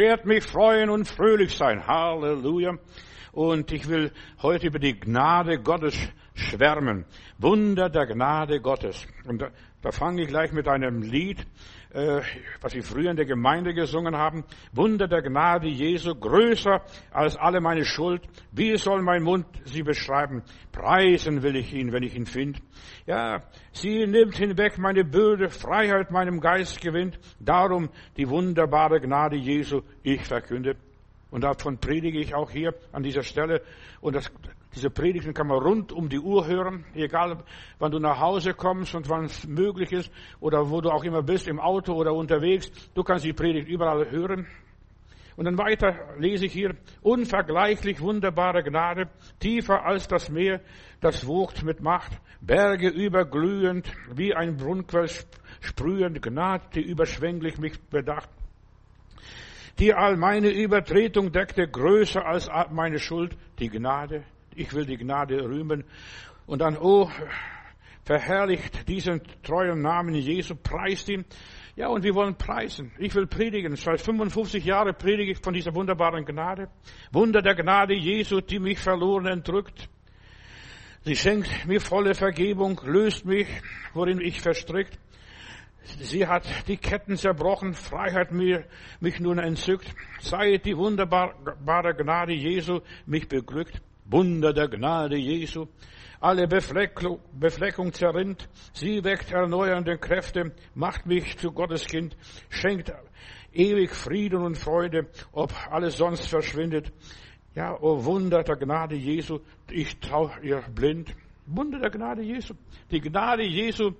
werde mich freuen und fröhlich sein. Halleluja. Und ich will heute über die Gnade Gottes schwärmen. Wunder der Gnade Gottes. Und da, da fange ich gleich mit einem Lied, äh, was wir früher in der Gemeinde gesungen haben. Wunder der Gnade Jesu, größer als alle meine Schuld. Wie soll mein Mund sie beschreiben? Preisen will ich ihn, wenn ich ihn finde. Ja, sie nimmt hinweg meine Bürde, Freiheit meinem Geist gewinnt. Darum die wunderbare Gnade Jesu, ich verkünde. Und davon predige ich auch hier an dieser Stelle. Und das, diese Predigten kann man rund um die Uhr hören, egal wann du nach Hause kommst und wann es möglich ist oder wo du auch immer bist, im Auto oder unterwegs. Du kannst die Predigt überall hören. Und dann weiter lese ich hier, unvergleichlich wunderbare Gnade, tiefer als das Meer, das wogt mit Macht, Berge überglühend, wie ein Brunnenquell sprühend, Gnade, die überschwänglich mich bedacht die all meine Übertretung deckte, größer als meine Schuld, die Gnade. Ich will die Gnade rühmen. Und dann, oh, verherrlicht diesen treuen Namen Jesu, preist ihn. Ja, und wir wollen preisen. Ich will predigen. Seit 55 Jahren predige ich von dieser wunderbaren Gnade. Wunder der Gnade Jesu, die mich verloren entrückt. Sie schenkt mir volle Vergebung, löst mich, worin ich verstrickt. Sie hat die Ketten zerbrochen, Freiheit mir, mich nun entzückt. Sei die wunderbare Gnade Jesu mich beglückt. Wunder der Gnade Jesu. Alle Befleckung, Befleckung zerrinnt. Sie weckt erneuernde Kräfte, macht mich zu Gottes Kind, schenkt ewig Frieden und Freude, ob alles sonst verschwindet. Ja, oh Wunder der Gnade Jesu, ich trau ihr blind. Wunder der Gnade Jesu. Die Gnade Jesu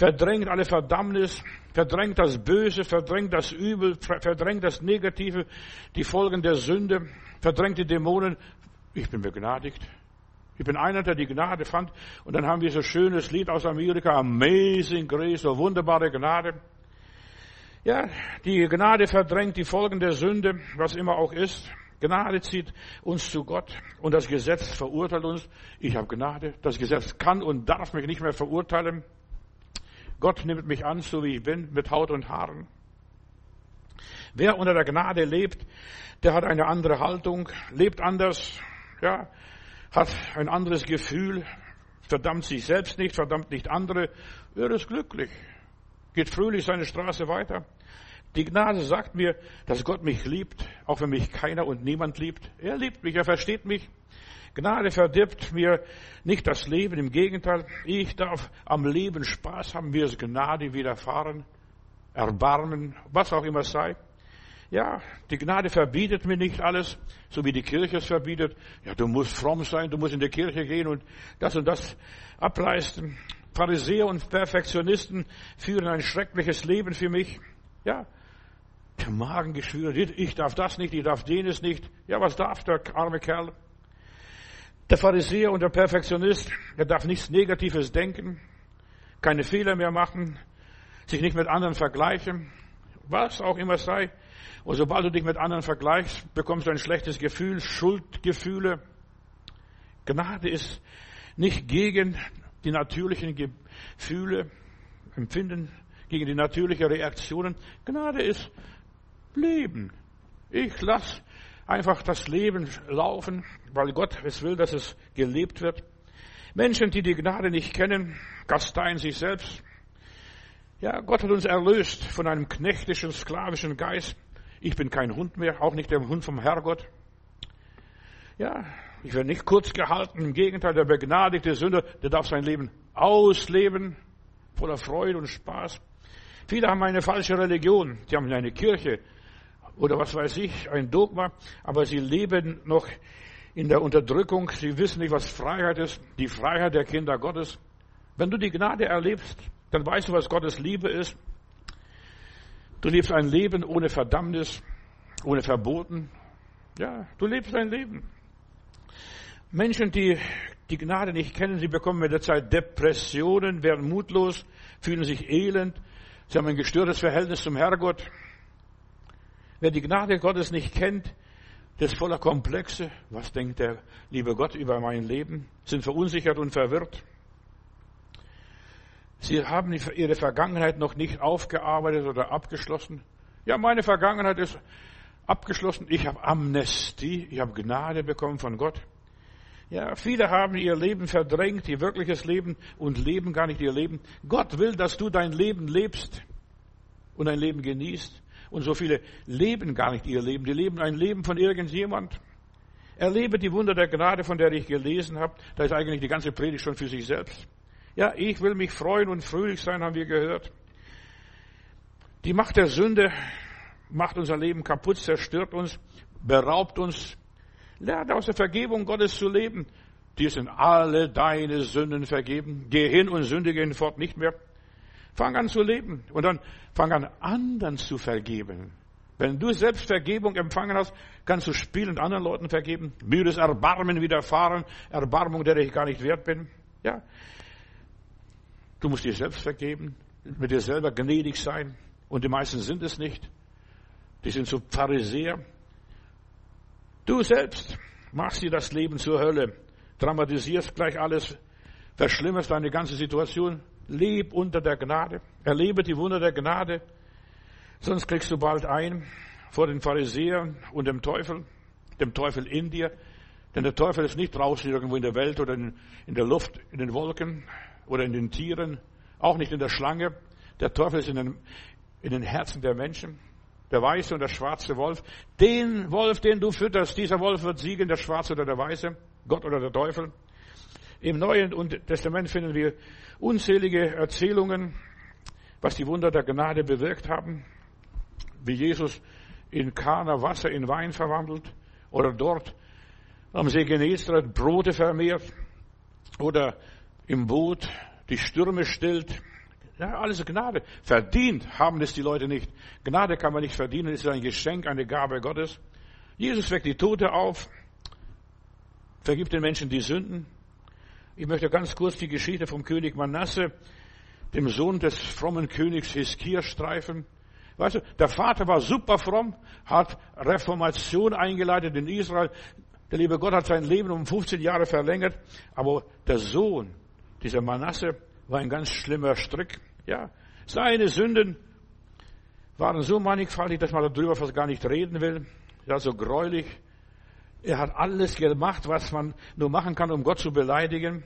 verdrängt alle Verdammnis, verdrängt das Böse, verdrängt das Übel, verdrängt das Negative, die Folgen der Sünde, verdrängt die Dämonen. Ich bin begnadigt. Ich bin einer, der die Gnade fand. Und dann haben wir so schönes Lied aus Amerika, Amazing Grace, so wunderbare Gnade. Ja, die Gnade verdrängt die Folgen der Sünde, was immer auch ist. Gnade zieht uns zu Gott und das Gesetz verurteilt uns. Ich habe Gnade. Das Gesetz kann und darf mich nicht mehr verurteilen. Gott nimmt mich an, so wie ich bin, mit Haut und Haaren. Wer unter der Gnade lebt, der hat eine andere Haltung, lebt anders, ja, hat ein anderes Gefühl, verdammt sich selbst nicht, verdammt nicht andere. Er ist glücklich, geht fröhlich seine Straße weiter. Die Gnade sagt mir, dass Gott mich liebt, auch wenn mich keiner und niemand liebt. Er liebt mich, er versteht mich. Gnade verdirbt mir nicht das Leben, im Gegenteil, ich darf am Leben Spaß haben, mir ist Gnade widerfahren, Erbarmen, was auch immer sei. Ja, die Gnade verbietet mir nicht alles, so wie die Kirche es verbietet. Ja, du musst fromm sein, du musst in die Kirche gehen und das und das ableisten. Pharisäer und Perfektionisten führen ein schreckliches Leben für mich. Ja, der Magengeschwüre, ich darf das nicht, ich darf jenes nicht. Ja, was darf der arme Kerl? Der Pharisäer und der Perfektionist, er darf nichts Negatives denken, keine Fehler mehr machen, sich nicht mit anderen vergleichen, was auch immer sei. Und sobald du dich mit anderen vergleichst, bekommst du ein schlechtes Gefühl, Schuldgefühle. Gnade ist nicht gegen die natürlichen Gefühle, Empfinden, gegen die natürlichen Reaktionen. Gnade ist Leben. Ich lasse einfach das Leben laufen, weil Gott es will, dass es gelebt wird. Menschen, die die Gnade nicht kennen, gasteien sich selbst. Ja, Gott hat uns erlöst von einem knechtischen, sklavischen Geist. Ich bin kein Hund mehr, auch nicht der Hund vom Herrgott. Ja, ich werde nicht kurz gehalten. Im Gegenteil, der begnadigte Sünder, der darf sein Leben ausleben, voller Freude und Spaß. Viele haben eine falsche Religion. Die haben eine Kirche, oder was weiß ich, ein Dogma, aber sie leben noch in der Unterdrückung. Sie wissen nicht, was Freiheit ist, die Freiheit der Kinder Gottes. Wenn du die Gnade erlebst, dann weißt du, was Gottes Liebe ist. Du lebst ein Leben ohne Verdammnis, ohne Verboten. Ja, du lebst ein Leben. Menschen, die die Gnade nicht kennen, sie bekommen mit der Zeit Depressionen, werden mutlos, fühlen sich elend, sie haben ein gestörtes Verhältnis zum Herrgott. Wer die Gnade Gottes nicht kennt, der ist voller Komplexe. Was denkt der liebe Gott über mein Leben? Sind verunsichert und verwirrt. Sie haben ihre Vergangenheit noch nicht aufgearbeitet oder abgeschlossen. Ja, meine Vergangenheit ist abgeschlossen. Ich habe Amnestie, ich habe Gnade bekommen von Gott. Ja, viele haben ihr Leben verdrängt, ihr wirkliches Leben und leben gar nicht ihr Leben. Gott will, dass du dein Leben lebst und dein Leben genießt. Und so viele leben gar nicht ihr Leben. Die leben ein Leben von irgendjemand. Erlebe die Wunder der Gnade, von der ich gelesen habe. Da ist eigentlich die ganze Predigt schon für sich selbst. Ja, ich will mich freuen und fröhlich sein, haben wir gehört. Die Macht der Sünde macht unser Leben kaputt, zerstört uns, beraubt uns. Lerne aus der Vergebung Gottes zu leben. Dir sind alle deine Sünden vergeben. Geh hin und sündige hinfort nicht mehr. Fang an zu leben und dann fang an, anderen zu vergeben. Wenn du selbst Vergebung empfangen hast, kannst du spielend anderen Leuten vergeben. Mir ist Erbarmen widerfahren, Erbarmung, der ich gar nicht wert bin. Ja. Du musst dir selbst vergeben, mit dir selber gnädig sein. Und die meisten sind es nicht. Die sind so Pharisäer. Du selbst machst dir das Leben zur Hölle, dramatisierst gleich alles, verschlimmerst deine ganze Situation. Leb unter der Gnade, erlebe die Wunder der Gnade, sonst kriegst du bald ein vor den Pharisäern und dem Teufel, dem Teufel in dir. Denn der Teufel ist nicht draußen irgendwo in der Welt oder in, in der Luft, in den Wolken oder in den Tieren, auch nicht in der Schlange. Der Teufel ist in den, in den Herzen der Menschen der weiße und der schwarze Wolf. Den Wolf, den du fütterst, dieser Wolf wird siegen, der schwarze oder der weiße, Gott oder der Teufel. Im Neuen Testament finden wir unzählige Erzählungen, was die Wunder der Gnade bewirkt haben, wie Jesus in Kana Wasser in Wein verwandelt oder dort am See Genezareth Brote vermehrt oder im Boot die Stürme stillt ja, alles Gnade. Verdient haben es die Leute nicht. Gnade kann man nicht verdienen, es ist ein Geschenk, eine Gabe Gottes. Jesus weckt die Tote auf, vergibt den Menschen die Sünden. Ich möchte ganz kurz die Geschichte vom König Manasse, dem Sohn des frommen Königs Hiskia streifen. Weißt du, der Vater war super fromm, hat Reformation eingeleitet in Israel. Der liebe Gott hat sein Leben um 15 Jahre verlängert, aber der Sohn, dieser Manasse, war ein ganz schlimmer Strick. Ja, seine Sünden waren so mannigfaltig, dass man darüber fast gar nicht reden will. Ja, so gräulich. Er hat alles gemacht, was man nur machen kann, um Gott zu beleidigen.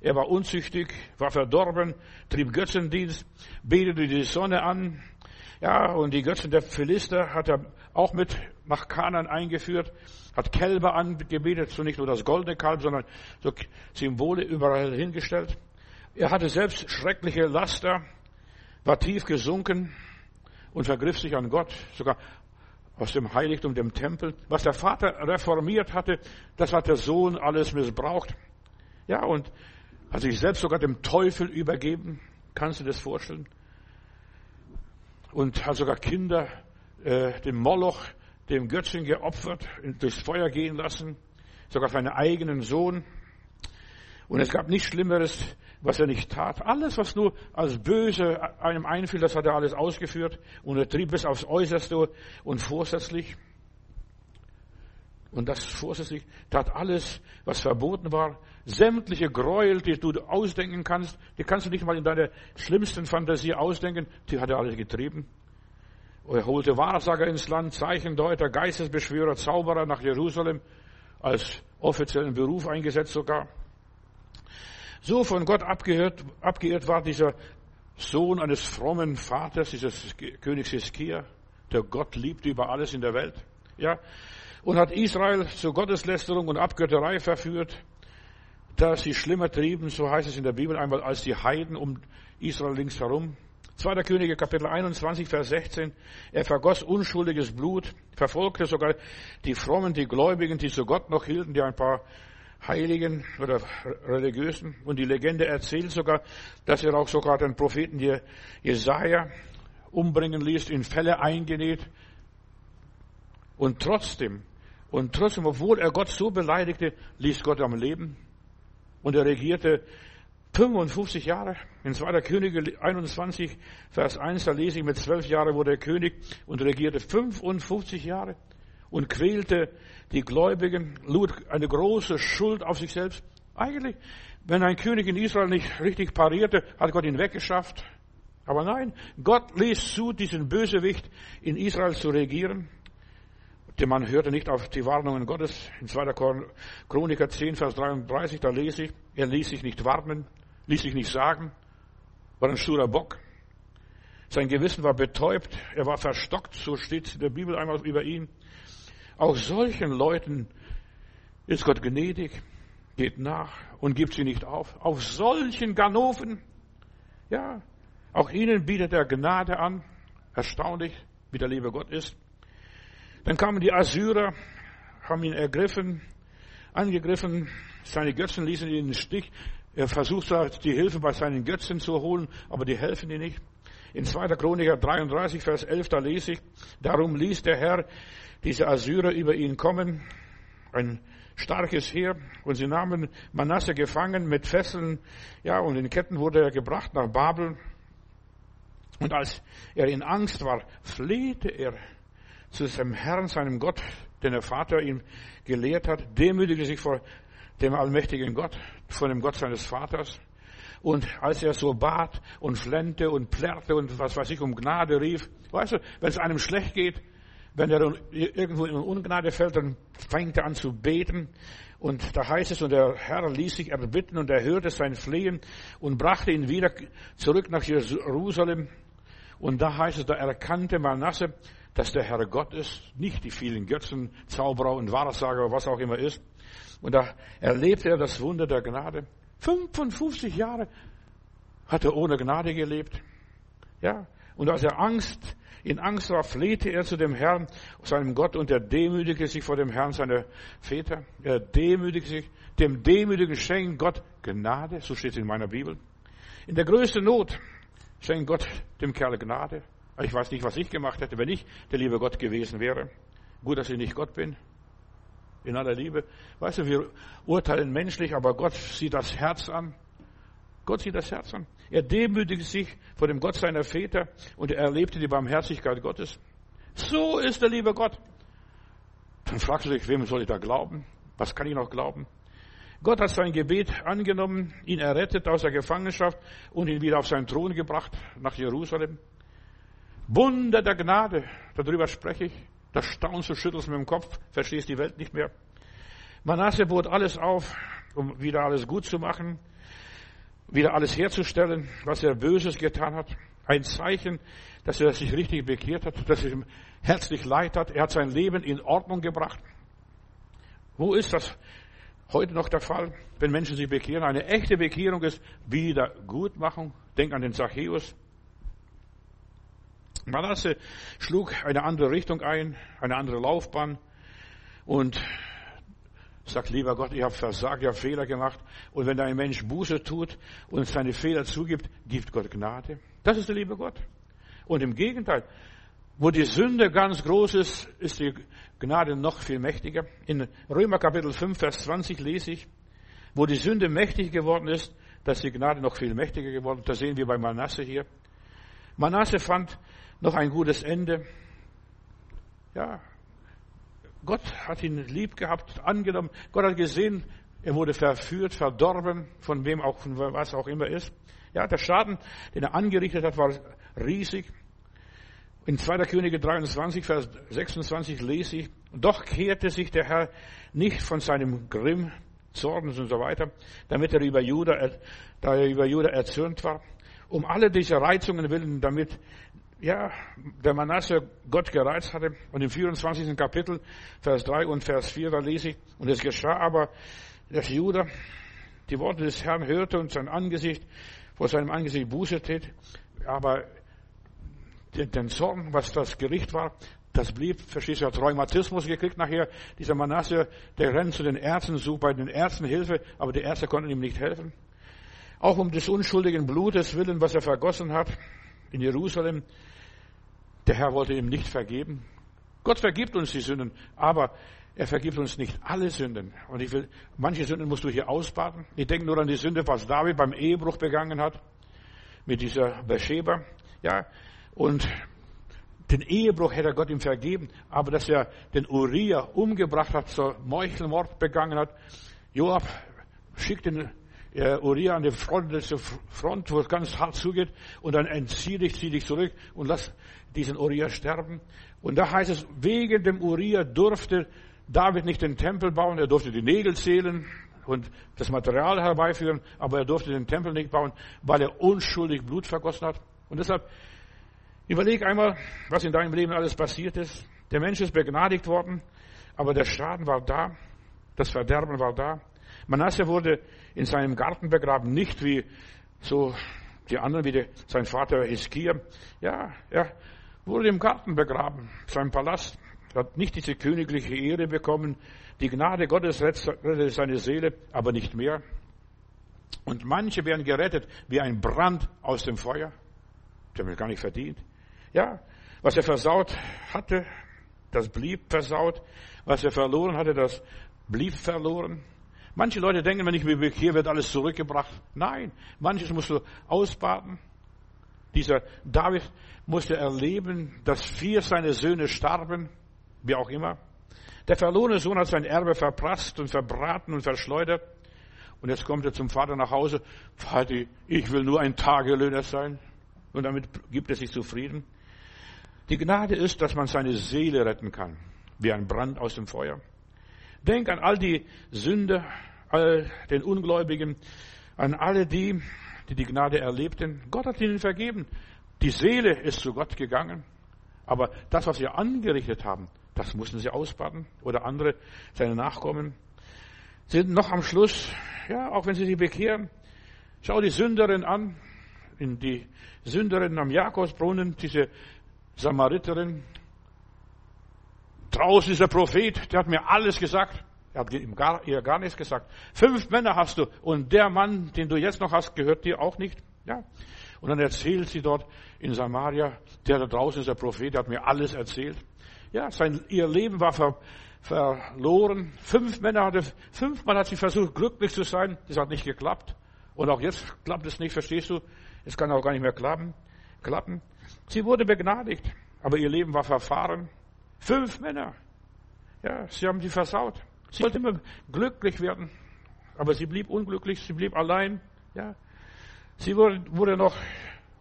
Er war unzüchtig, war verdorben, trieb Götzendienst, betete die Sonne an. Ja, und die Götzen der Philister hat er auch mit nach Kanan eingeführt, hat Kälber angebetet, so nicht nur das goldene Kalb, sondern so Symbole überall hingestellt. Er hatte selbst schreckliche Laster, war tief gesunken und vergriff sich an Gott, sogar aus dem Heiligtum, dem Tempel. Was der Vater reformiert hatte, das hat der Sohn alles missbraucht. Ja, und hat sich selbst sogar dem Teufel übergeben. Kannst du das vorstellen? Und hat sogar Kinder äh, dem Moloch, dem Götzen geopfert, durchs Feuer gehen lassen. Sogar für einen eigenen Sohn. Und es gab nichts Schlimmeres, was er nicht tat. Alles, was nur als böse einem einfiel, das hat er alles ausgeführt und er trieb es aufs Äußerste und vorsätzlich. Und das vorsätzlich tat alles, was verboten war. Sämtliche Gräuel, die du ausdenken kannst, die kannst du nicht mal in deiner schlimmsten Fantasie ausdenken, die hat er alles getrieben. Er holte Wahrsager ins Land, Zeichendeuter, Geistesbeschwörer, Zauberer nach Jerusalem, als offiziellen Beruf eingesetzt sogar. So von Gott abgehört, abgeirrt war dieser Sohn eines frommen Vaters, dieses Königs Hiskia, der Gott liebt über alles in der Welt, ja, und hat Israel zur Gotteslästerung und Abgötterei verführt, dass sie schlimmer trieben, so heißt es in der Bibel einmal, als die Heiden um Israel links herum. 2. Könige Kapitel 21, Vers 16. Er vergoss unschuldiges Blut, verfolgte sogar die Frommen, die Gläubigen, die zu Gott noch hielten, die ein paar Heiligen oder Religiösen. Und die Legende erzählt sogar, dass er auch sogar den Propheten Jesaja umbringen ließ, in Fälle eingenäht. Und trotzdem, und trotzdem, obwohl er Gott so beleidigte, ließ Gott am Leben. Und er regierte 55 Jahre. In 2. Könige 21, Vers 1, da lese ich, mit zwölf Jahren wurde er König und regierte 55 Jahre und quälte die Gläubigen, lud eine große Schuld auf sich selbst. Eigentlich, wenn ein König in Israel nicht richtig parierte, hat Gott ihn weggeschafft. Aber nein, Gott ließ zu, diesen Bösewicht in Israel zu regieren. Der Mann hörte nicht auf die Warnungen Gottes. In 2. Chroniker 10, Vers 33, da lese ich, er ließ sich nicht warnen, ließ sich nicht sagen, war ein sturer Bock. Sein Gewissen war betäubt, er war verstockt, so steht in der Bibel einmal über ihn. Auch solchen Leuten ist Gott gnädig, geht nach und gibt sie nicht auf. Auf solchen Ganoven, ja, auch ihnen bietet er Gnade an. Erstaunlich, wie der liebe Gott ist. Dann kamen die Assyrer, haben ihn ergriffen, angegriffen, seine Götzen ließen ihn in den Stich. Er versucht die Hilfe bei seinen Götzen zu holen, aber die helfen ihm nicht. In 2. Chroniker 33, Vers 11, da lese ich, darum ließ der Herr diese Assyrer über ihn kommen, ein starkes Heer, und sie nahmen Manasse gefangen mit Fesseln, ja, und in Ketten wurde er gebracht nach Babel. Und als er in Angst war, flehte er zu seinem Herrn, seinem Gott, den der Vater ihm gelehrt hat, demütigte sich vor dem allmächtigen Gott, vor dem Gott seines Vaters. Und als er so bat und flennte und plärrte und was weiß ich um Gnade rief, weißt du, wenn es einem schlecht geht, wenn er irgendwo in Ungnade fällt, dann fängt er an zu beten. Und da heißt es, und der Herr ließ sich erbitten und er hörte sein Flehen und brachte ihn wieder zurück nach Jerusalem. Und da heißt es, da erkannte Manasse, dass der Herr Gott ist, nicht die vielen Götzen, Zauberer und Wahrsager, was auch immer ist. Und da erlebte er das Wunder der Gnade. 55 Jahre hat er ohne Gnade gelebt. Ja. Und als er Angst, in Angst war, flehte er zu dem Herrn, seinem Gott, und er demütigte sich vor dem Herrn seiner Väter. Er demütigte sich, dem Demütigen schenkt Gott Gnade, so steht es in meiner Bibel. In der größten Not schenkt Gott dem Kerl Gnade. Ich weiß nicht, was ich gemacht hätte, wenn ich der liebe Gott gewesen wäre. Gut, dass ich nicht Gott bin in aller Liebe. Weißt du, wir urteilen menschlich, aber Gott sieht das Herz an. Gott sieht das Herz an. Er demütigte sich vor dem Gott seiner Väter und er erlebte die Barmherzigkeit Gottes. So ist der liebe Gott. Dann fragst du dich, wem soll ich da glauben? Was kann ich noch glauben? Gott hat sein Gebet angenommen, ihn errettet aus der Gefangenschaft und ihn wieder auf seinen Thron gebracht nach Jerusalem. Wunder der Gnade, darüber spreche ich. Da staunst du, schüttelst mit dem Kopf, verstehst die Welt nicht mehr. Manasse bot alles auf, um wieder alles gut zu machen, wieder alles herzustellen, was er Böses getan hat. Ein Zeichen, dass er sich richtig bekehrt hat, dass er ihm herzlich leid hat. Er hat sein Leben in Ordnung gebracht. Wo ist das heute noch der Fall, wenn Menschen sich bekehren? Eine echte Bekehrung ist Wiedergutmachung. Denk an den Zachäus. Manasse schlug eine andere Richtung ein, eine andere Laufbahn und sagt, lieber Gott, ich habe versagt, ich habe Fehler gemacht. Und wenn ein Mensch Buße tut und seine Fehler zugibt, gibt Gott Gnade. Das ist der liebe Gott. Und im Gegenteil, wo die Sünde ganz groß ist, ist die Gnade noch viel mächtiger. In Römer Kapitel 5, Vers 20 lese ich, wo die Sünde mächtig geworden ist, dass die Gnade noch viel mächtiger geworden. Das sehen wir bei Manasse hier. Manasse fand noch ein gutes Ende. Ja, Gott hat ihn lieb gehabt, angenommen. Gott hat gesehen, er wurde verführt, verdorben, von wem auch, von was auch immer ist. Ja, der Schaden, den er angerichtet hat, war riesig. In 2. Könige 23, Vers 26 lese ich, doch kehrte sich der Herr nicht von seinem Grimm, Zorn und so weiter, damit er über Juda, da er über Juda erzürnt war, um alle diese Reizungen willen, damit ja, der Manasse Gott gereizt hatte. Und im 24. Kapitel, Vers 3 und Vers 4, da lese ich, und es geschah aber, dass Judah die Worte des Herrn hörte und sein Angesicht, vor seinem Angesicht Buße tät, aber den Zorn, was das Gericht war, das blieb, verstehst du, hat Rheumatismus gekriegt nachher. Dieser Manasse, der rennt zu den Ärzten, sucht bei den Ärzten Hilfe, aber die Ärzte konnten ihm nicht helfen. Auch um des unschuldigen Blutes willen, was er vergossen hat in Jerusalem, der Herr wollte ihm nicht vergeben. Gott vergibt uns die Sünden, aber er vergibt uns nicht alle Sünden. Und ich will, manche Sünden musst du hier ausbaden. Ich denke nur an die Sünde, was David beim Ehebruch begangen hat. Mit dieser Bescheba. Ja. Und den Ehebruch hätte Gott ihm vergeben. Aber dass er den Uriah umgebracht hat, so Meuchelmord begangen hat. Joab schickt ihn äh, Uriah an der Front, Front, wo es ganz hart zugeht, und dann entzieh dich, zieh dich zurück und lass diesen Uriah sterben. Und da heißt es, wegen dem Uriah durfte David nicht den Tempel bauen, er durfte die Nägel zählen und das Material herbeiführen, aber er durfte den Tempel nicht bauen, weil er unschuldig Blut vergossen hat. Und deshalb überleg einmal, was in deinem Leben alles passiert ist. Der Mensch ist begnadigt worden, aber der Schaden war da, das Verderben war da. Manasse wurde in seinem Garten begraben, nicht wie so die anderen, wie der, sein Vater Hiskia. Ja, er wurde im Garten begraben, sein Palast. Hat nicht diese königliche Ehre bekommen. Die Gnade Gottes rettet seine Seele, aber nicht mehr. Und manche werden gerettet wie ein Brand aus dem Feuer. Die haben es gar nicht verdient. Ja, was er versaut hatte, das blieb versaut. Was er verloren hatte, das blieb verloren. Manche Leute denken, wenn ich mich bekehre, wird alles zurückgebracht. Nein, manches musst du ausbaden. Dieser David musste erleben, dass vier seine Söhne starben, wie auch immer. Der verlorene Sohn hat sein Erbe verprasst und verbraten und verschleudert. Und jetzt kommt er zum Vater nach Hause. Vater, ich will nur ein Tagelöhner sein. Und damit gibt er sich zufrieden. Die Gnade ist, dass man seine Seele retten kann, wie ein Brand aus dem Feuer. Denk an all die Sünder, all den Ungläubigen, an alle die, die die Gnade erlebten. Gott hat ihnen vergeben. Die Seele ist zu Gott gegangen. Aber das, was sie angerichtet haben, das mussten sie ausbaden oder andere, seine Nachkommen, sind noch am Schluss, ja, auch wenn sie sich bekehren, schau die Sünderin an, in die Sünderin am Jakobsbrunnen, diese Samariterin. Draußen ist der Prophet, der hat mir alles gesagt. Er hat ihm gar, ihr gar nichts gesagt. Fünf Männer hast du und der Mann, den du jetzt noch hast, gehört dir auch nicht. Ja. Und dann erzählt sie dort in Samaria, der da draußen ist der Prophet, der hat mir alles erzählt. Ja, sein, ihr Leben war ver, verloren. Fünf Männer hatte, fünfmal hat sie versucht, glücklich zu sein. Das hat nicht geklappt. Und auch jetzt klappt es nicht, verstehst du? Es kann auch gar nicht mehr klappen. klappen. Sie wurde begnadigt, aber ihr Leben war verfahren. Fünf Männer. Ja, sie haben sie versaut. Sie wollte immer glücklich werden, aber sie blieb unglücklich, sie blieb allein. Ja, sie wurde, wurde noch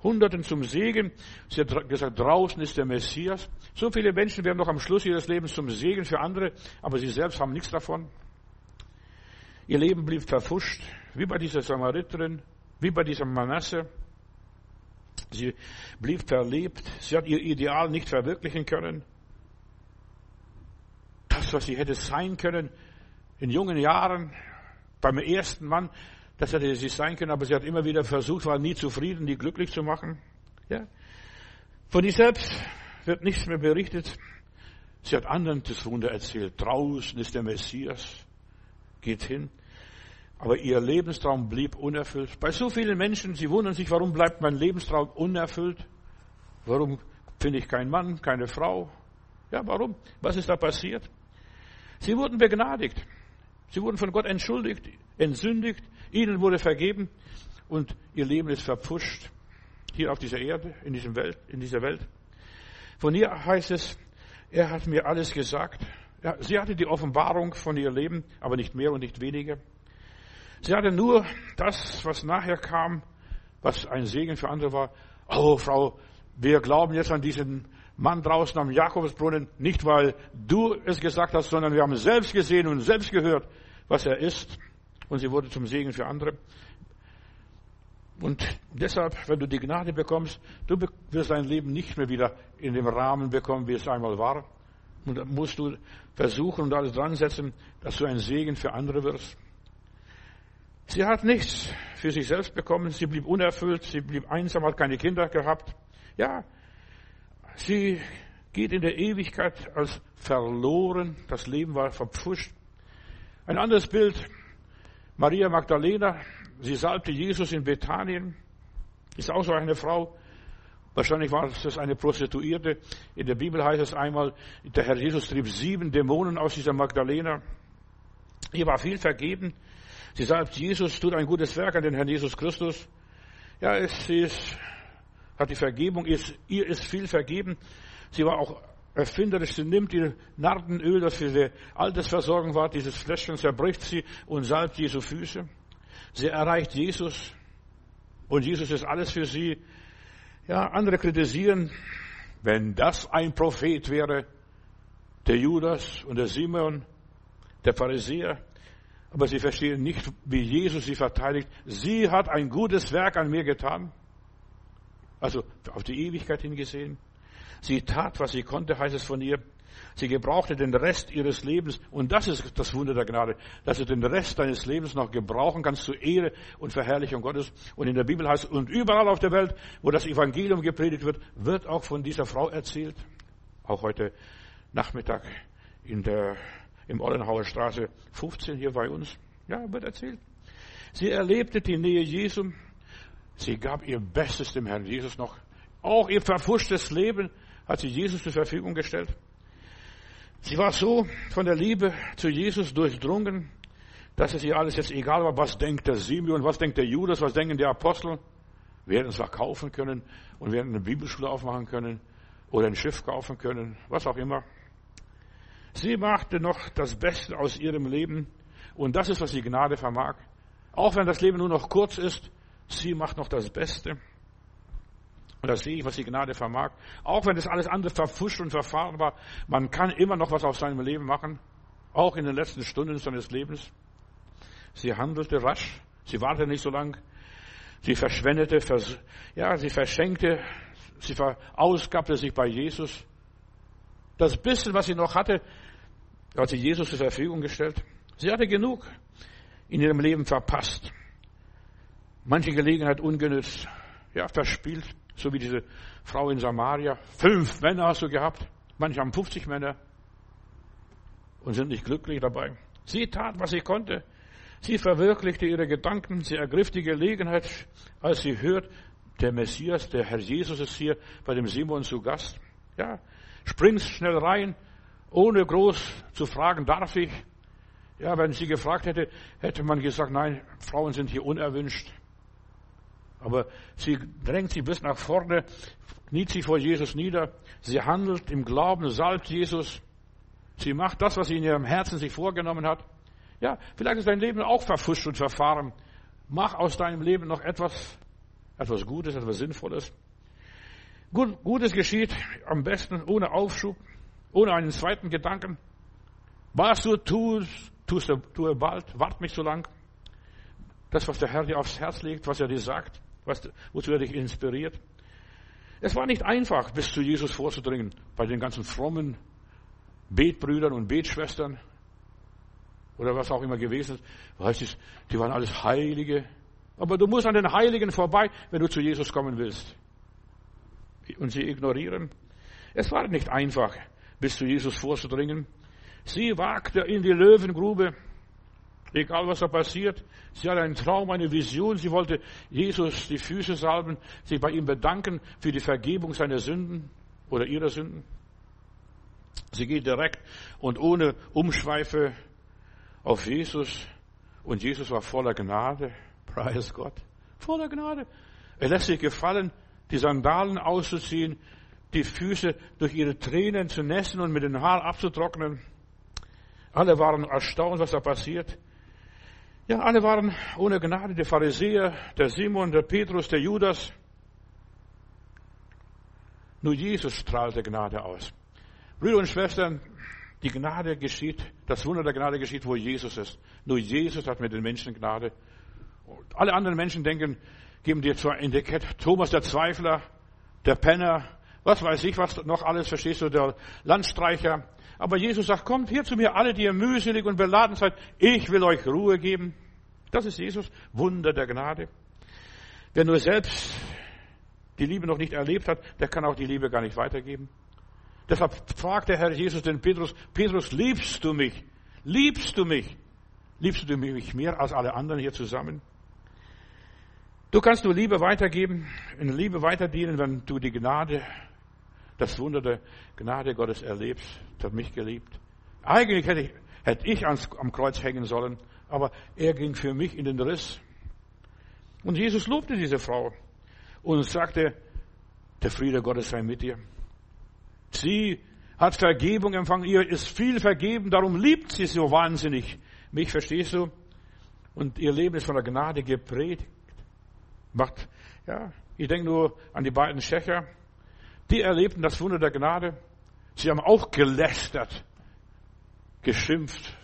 Hunderten zum Segen. Sie hat gesagt, draußen ist der Messias. So viele Menschen werden noch am Schluss ihres Lebens zum Segen für andere, aber sie selbst haben nichts davon. Ihr Leben blieb verfuscht, wie bei dieser Samariterin, wie bei diesem Manasse. Sie blieb verlebt. Sie hat ihr Ideal nicht verwirklichen können. Das, was sie hätte sein können in jungen Jahren, beim ersten Mann, das hätte sie sein können, aber sie hat immer wieder versucht, war nie zufrieden, die glücklich zu machen. Ja? Von ihr selbst wird nichts mehr berichtet. Sie hat anderen das Wunder erzählt. Draußen ist der Messias. Geht hin. Aber ihr Lebenstraum blieb unerfüllt. Bei so vielen Menschen, sie wundern sich, warum bleibt mein Lebenstraum unerfüllt? Warum finde ich keinen Mann, keine Frau? Ja, warum? Was ist da passiert? Sie wurden begnadigt. Sie wurden von Gott entschuldigt, entsündigt. Ihnen wurde vergeben und ihr Leben ist verpfuscht. Hier auf dieser Erde, in, diesem Welt, in dieser Welt. Von ihr heißt es, er hat mir alles gesagt. Sie hatte die Offenbarung von ihr Leben, aber nicht mehr und nicht weniger. Sie hatte nur das, was nachher kam, was ein Segen für andere war. Oh, Frau, wir glauben jetzt an diesen Mann draußen am Jakobsbrunnen, nicht weil du es gesagt hast, sondern wir haben selbst gesehen und selbst gehört, was er ist. Und sie wurde zum Segen für andere. Und deshalb, wenn du die Gnade bekommst, du wirst dein Leben nicht mehr wieder in dem Rahmen bekommen, wie es einmal war. Und dann musst du versuchen und alles dran setzen, dass du ein Segen für andere wirst. Sie hat nichts für sich selbst bekommen, sie blieb unerfüllt, sie blieb einsam, hat keine Kinder gehabt. Ja, sie geht in der Ewigkeit als verloren, das Leben war verpfuscht. Ein anderes Bild, Maria Magdalena, sie salbte Jesus in Bethanien, ist auch so eine Frau, Wahrscheinlich war es eine Prostituierte. In der Bibel heißt es einmal, der Herr Jesus trieb sieben Dämonen aus dieser Magdalena. Ihr war viel vergeben. Sie sagt, Jesus tut ein gutes Werk an den Herrn Jesus Christus. Ja, es, ist, hat die Vergebung, ihr ist viel vergeben. Sie war auch erfinderisch. Sie nimmt ihr Nardenöl, das für die Altersversorgung war, dieses Fläschchen, zerbricht sie und salbt Jesu Füße. Sie erreicht Jesus und Jesus ist alles für sie. Ja, andere kritisieren, wenn das ein Prophet wäre, der Judas und der Simon, der Pharisäer, aber sie verstehen nicht, wie Jesus sie verteidigt. Sie hat ein gutes Werk an mir getan. Also auf die Ewigkeit hingesehen. Sie tat, was sie konnte, heißt es von ihr. Sie gebrauchte den Rest ihres Lebens. Und das ist das Wunder der Gnade, dass du den Rest deines Lebens noch gebrauchen kannst zur Ehre und Verherrlichung Gottes. Und in der Bibel heißt, und überall auf der Welt, wo das Evangelium gepredigt wird, wird auch von dieser Frau erzählt. Auch heute Nachmittag in der, im Ollenhauer Straße 15 hier bei uns. Ja, wird erzählt. Sie erlebte die Nähe Jesu. Sie gab ihr Bestes dem Herrn Jesus noch. Auch ihr verfuschtes Leben hat sie Jesus zur Verfügung gestellt. Sie war so von der Liebe zu Jesus durchdrungen, dass es ihr alles jetzt egal war, was denkt der Simeon, was denkt der Judas, was denken die Apostel. Wir hätten es verkaufen können und wir hätten eine Bibelschule aufmachen können oder ein Schiff kaufen können, was auch immer. Sie machte noch das Beste aus ihrem Leben und das ist, was die Gnade vermag. Auch wenn das Leben nur noch kurz ist, sie macht noch das Beste. Und das sehe ich, was die Gnade vermag. Auch wenn das alles andere verfuscht und verfahren war, man kann immer noch was aus seinem Leben machen. Auch in den letzten Stunden seines Lebens. Sie handelte rasch. Sie wartete nicht so lang. Sie verschwendete, vers ja, sie verschenkte, sie verausgabte sich bei Jesus. Das bisschen, was sie noch hatte, hat sie Jesus zur Verfügung gestellt. Sie hatte genug in ihrem Leben verpasst. Manche Gelegenheit ungenützt, ja, verspielt. So wie diese Frau in Samaria. Fünf Männer hast du gehabt. Manche haben 50 Männer und sind nicht glücklich dabei. Sie tat, was sie konnte. Sie verwirklichte ihre Gedanken. Sie ergriff die Gelegenheit, als sie hört, der Messias, der Herr Jesus ist hier bei dem Simon zu Gast. Ja, springst schnell rein, ohne groß zu fragen, darf ich? Ja, wenn sie gefragt hätte, hätte man gesagt, nein, Frauen sind hier unerwünscht. Aber sie drängt sich bis nach vorne, kniet sich vor Jesus nieder. Sie handelt im Glauben, salbt Jesus. Sie macht das, was sie in ihrem Herzen sich vorgenommen hat. Ja, vielleicht ist dein Leben auch verfuscht und verfahren. Mach aus deinem Leben noch etwas, etwas Gutes, etwas Sinnvolles. Gut, Gutes geschieht am besten ohne Aufschub, ohne einen zweiten Gedanken. Was du tust, tust du, tue bald, wart nicht so lang. Das, was der Herr dir aufs Herz legt, was er dir sagt was, wozu er dich inspiriert. Es war nicht einfach, bis zu Jesus vorzudringen, bei den ganzen frommen Betbrüdern und Betschwestern oder was auch immer gewesen ist. Weißt du, die waren alles Heilige. Aber du musst an den Heiligen vorbei, wenn du zu Jesus kommen willst. Und sie ignorieren. Es war nicht einfach, bis zu Jesus vorzudringen. Sie wagte in die Löwengrube. Egal was da passiert. Sie hatte einen Traum, eine Vision. Sie wollte Jesus die Füße salben, sich bei ihm bedanken für die Vergebung seiner Sünden oder ihrer Sünden. Sie geht direkt und ohne Umschweife auf Jesus. Und Jesus war voller Gnade. Preis Gott. Voller Gnade. Er lässt sich gefallen, die Sandalen auszuziehen, die Füße durch ihre Tränen zu nässen und mit den Haaren abzutrocknen. Alle waren erstaunt, was da passiert. Ja, alle waren ohne Gnade, der Pharisäer, der Simon, der Petrus, der Judas. Nur Jesus strahlte Gnade aus. Brüder und Schwestern, die Gnade geschieht, das Wunder der Gnade geschieht, wo Jesus ist. Nur Jesus hat mit den Menschen Gnade. Alle anderen Menschen denken, geben dir zwar in Etikett, Thomas der Zweifler, der Penner, was weiß ich, was noch alles, verstehst du, der Landstreicher, aber Jesus sagt, kommt hier zu mir alle, die ihr mühselig und beladen seid. Ich will euch Ruhe geben. Das ist Jesus. Wunder der Gnade. Wer nur selbst die Liebe noch nicht erlebt hat, der kann auch die Liebe gar nicht weitergeben. Deshalb fragt der Herr Jesus den Petrus, Petrus, liebst du mich? Liebst du mich? Liebst du mich mehr als alle anderen hier zusammen? Du kannst nur Liebe weitergeben, in Liebe weiterdienen, wenn du die Gnade das Wunder der Gnade Gottes erlebt, hat mich geliebt. Eigentlich hätte ich, hätte ich ans, am Kreuz hängen sollen, aber er ging für mich in den Riss. Und Jesus lobte diese Frau und sagte, der Friede Gottes sei mit dir. Sie hat Vergebung empfangen, ihr ist viel vergeben, darum liebt sie so wahnsinnig. Mich verstehst du? und ihr Leben ist von der Gnade geprägt. Macht, ja, ich denke nur an die beiden Schächer. Die erlebten das Wunder der Gnade. Sie haben auch gelästert, geschimpft,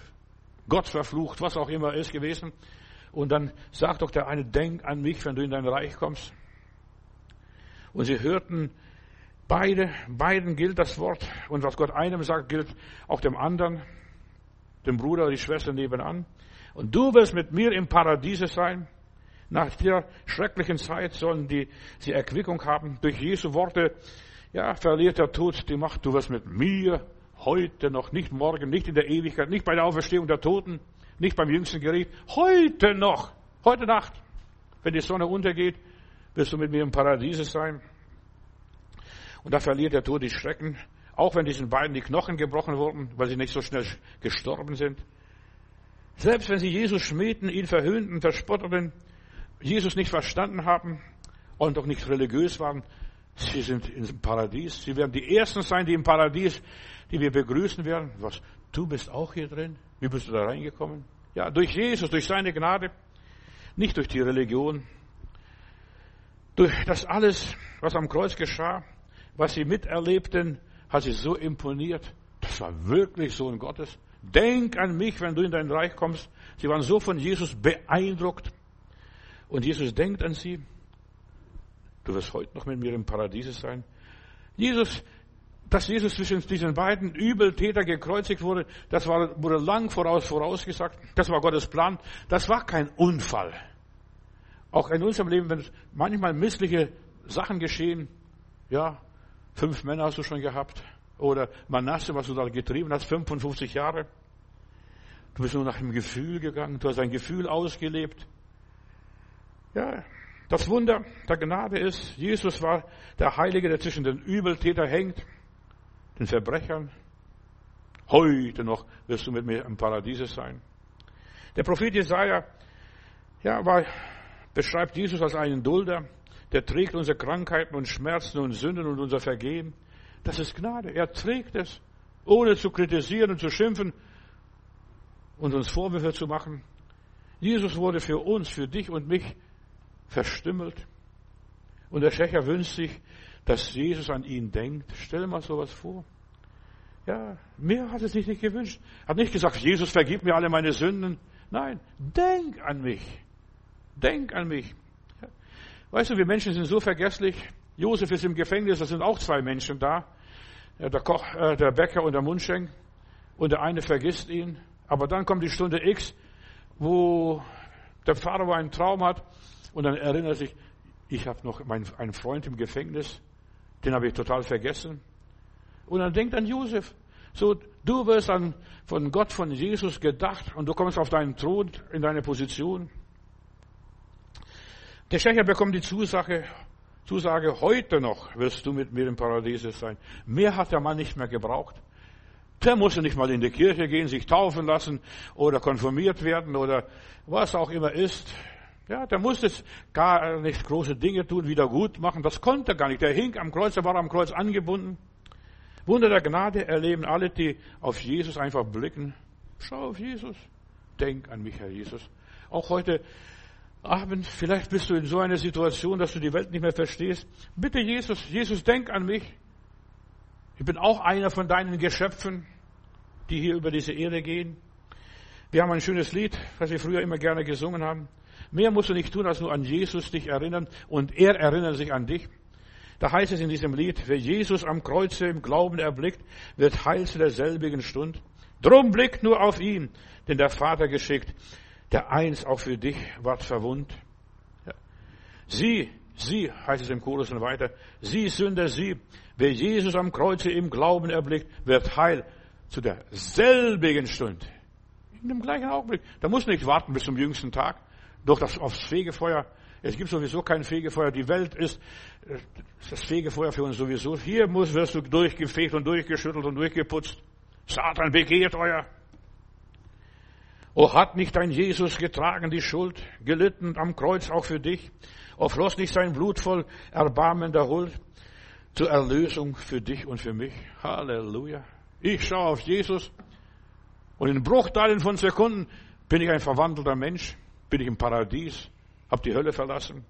Gott verflucht, was auch immer ist gewesen. Und dann sagt doch der eine, denk an mich, wenn du in dein Reich kommst. Und sie hörten beide, beiden gilt das Wort. Und was Gott einem sagt, gilt auch dem anderen, dem Bruder die Schwester nebenan. Und du wirst mit mir im Paradiese sein. Nach der schrecklichen Zeit sollen die, sie Erquickung haben. Durch Jesu Worte, ja, verliert der Tod die Macht. Du wirst mit mir heute noch, nicht morgen, nicht in der Ewigkeit, nicht bei der Auferstehung der Toten, nicht beim jüngsten Gericht, heute noch, heute Nacht, wenn die Sonne untergeht, wirst du mit mir im Paradiese sein. Und da verliert der Tod die Schrecken, auch wenn diesen beiden die Knochen gebrochen wurden, weil sie nicht so schnell gestorben sind. Selbst wenn sie Jesus schmähten, ihn verhöhnten, verspotteten, Jesus nicht verstanden haben und auch nicht religiös waren, sie sind im Paradies. Sie werden die Ersten sein, die im Paradies, die wir begrüßen werden. Was? Du bist auch hier drin? Wie bist du da reingekommen? Ja, durch Jesus, durch seine Gnade, nicht durch die Religion. Durch das alles, was am Kreuz geschah, was sie miterlebten, hat sie so imponiert. Das war wirklich Sohn Gottes. Denk an mich, wenn du in dein Reich kommst. Sie waren so von Jesus beeindruckt. Und Jesus denkt an sie. Du wirst heute noch mit mir im Paradiese sein. Jesus, dass Jesus zwischen diesen beiden Übeltäter gekreuzigt wurde, das war, wurde lang voraus, vorausgesagt. Das war Gottes Plan. Das war kein Unfall. Auch in unserem Leben, wenn manchmal missliche Sachen geschehen, ja, fünf Männer hast du schon gehabt, oder Manasse, was du da getrieben hast, 55 Jahre. Du bist nur nach dem Gefühl gegangen, du hast ein Gefühl ausgelebt. Ja, das Wunder der Gnade ist, Jesus war der Heilige, der zwischen den Übeltätern hängt, den Verbrechern. Heute noch wirst du mit mir im Paradiese sein. Der Prophet Jesaja, ja, war, beschreibt Jesus als einen Dulder, der trägt unsere Krankheiten und Schmerzen und Sünden und unser Vergehen. Das ist Gnade. Er trägt es, ohne zu kritisieren und zu schimpfen und uns Vorwürfe zu machen. Jesus wurde für uns, für dich und mich verstümmelt. Und der Schächer wünscht sich, dass Jesus an ihn denkt. Stell mal sowas vor. Ja, mehr hat es sich nicht gewünscht. Hat nicht gesagt, Jesus vergib mir alle meine Sünden. Nein, denk an mich. Denk an mich. Weißt du, wir Menschen sind so vergesslich. Josef ist im Gefängnis, da sind auch zwei Menschen da. Der, Koch, äh, der Bäcker und der Mundschenk. Und der eine vergisst ihn. Aber dann kommt die Stunde X, wo der Pharao einen Traum hat. Und dann erinnert er sich, ich habe noch einen Freund im Gefängnis. Den habe ich total vergessen. Und dann denkt an Josef. So, du wirst dann von Gott, von Jesus gedacht und du kommst auf deinen Thron, in deine Position. Der Schächer bekommt die Zusage, Zusage, heute noch wirst du mit mir im Paradiese sein. Mehr hat der Mann nicht mehr gebraucht. Der musste nicht mal in die Kirche gehen, sich taufen lassen oder konfirmiert werden oder was auch immer ist. Ja, der musste gar nicht große Dinge tun, wieder gut machen. Das konnte er gar nicht. Der hing am Kreuz, der war am Kreuz angebunden. Wunder der Gnade erleben alle, die auf Jesus einfach blicken. Schau auf Jesus. Denk an mich, Herr Jesus. Auch heute Abend, vielleicht bist du in so einer Situation, dass du die Welt nicht mehr verstehst. Bitte Jesus, Jesus, denk an mich. Ich bin auch einer von deinen Geschöpfen, die hier über diese Erde gehen. Wir haben ein schönes Lied, was wir früher immer gerne gesungen haben. Mehr musst du nicht tun, als nur an Jesus dich erinnern und er erinnert sich an dich. Da heißt es in diesem Lied, wer Jesus am Kreuze im Glauben erblickt, wird heil zu derselbigen Stund. Drum blick nur auf ihn, den der Vater geschickt der eins auch für dich ward verwund. Ja. Sie, sie, heißt es im Chorus und weiter, sie Sünder, sie, wer Jesus am Kreuze im Glauben erblickt, wird heil zu derselbigen Stunde. In dem gleichen Augenblick. Da muss nicht warten bis zum jüngsten Tag. Doch das aufs Fegefeuer. Es gibt sowieso kein Fegefeuer. Die Welt ist das Fegefeuer für uns sowieso. Hier muss, wirst du durchgefegt und durchgeschüttelt und durchgeputzt. Satan begehrt euer O hat nicht dein Jesus getragen die Schuld, gelitten am Kreuz auch für dich? O floss nicht sein Blut voll erbarmender Huld zur Erlösung für dich und für mich? Halleluja. Ich schaue auf Jesus und in Bruchteilen von Sekunden bin ich ein verwandelter Mensch, Bin ich im Paradies? Hab die Hölle verlassen?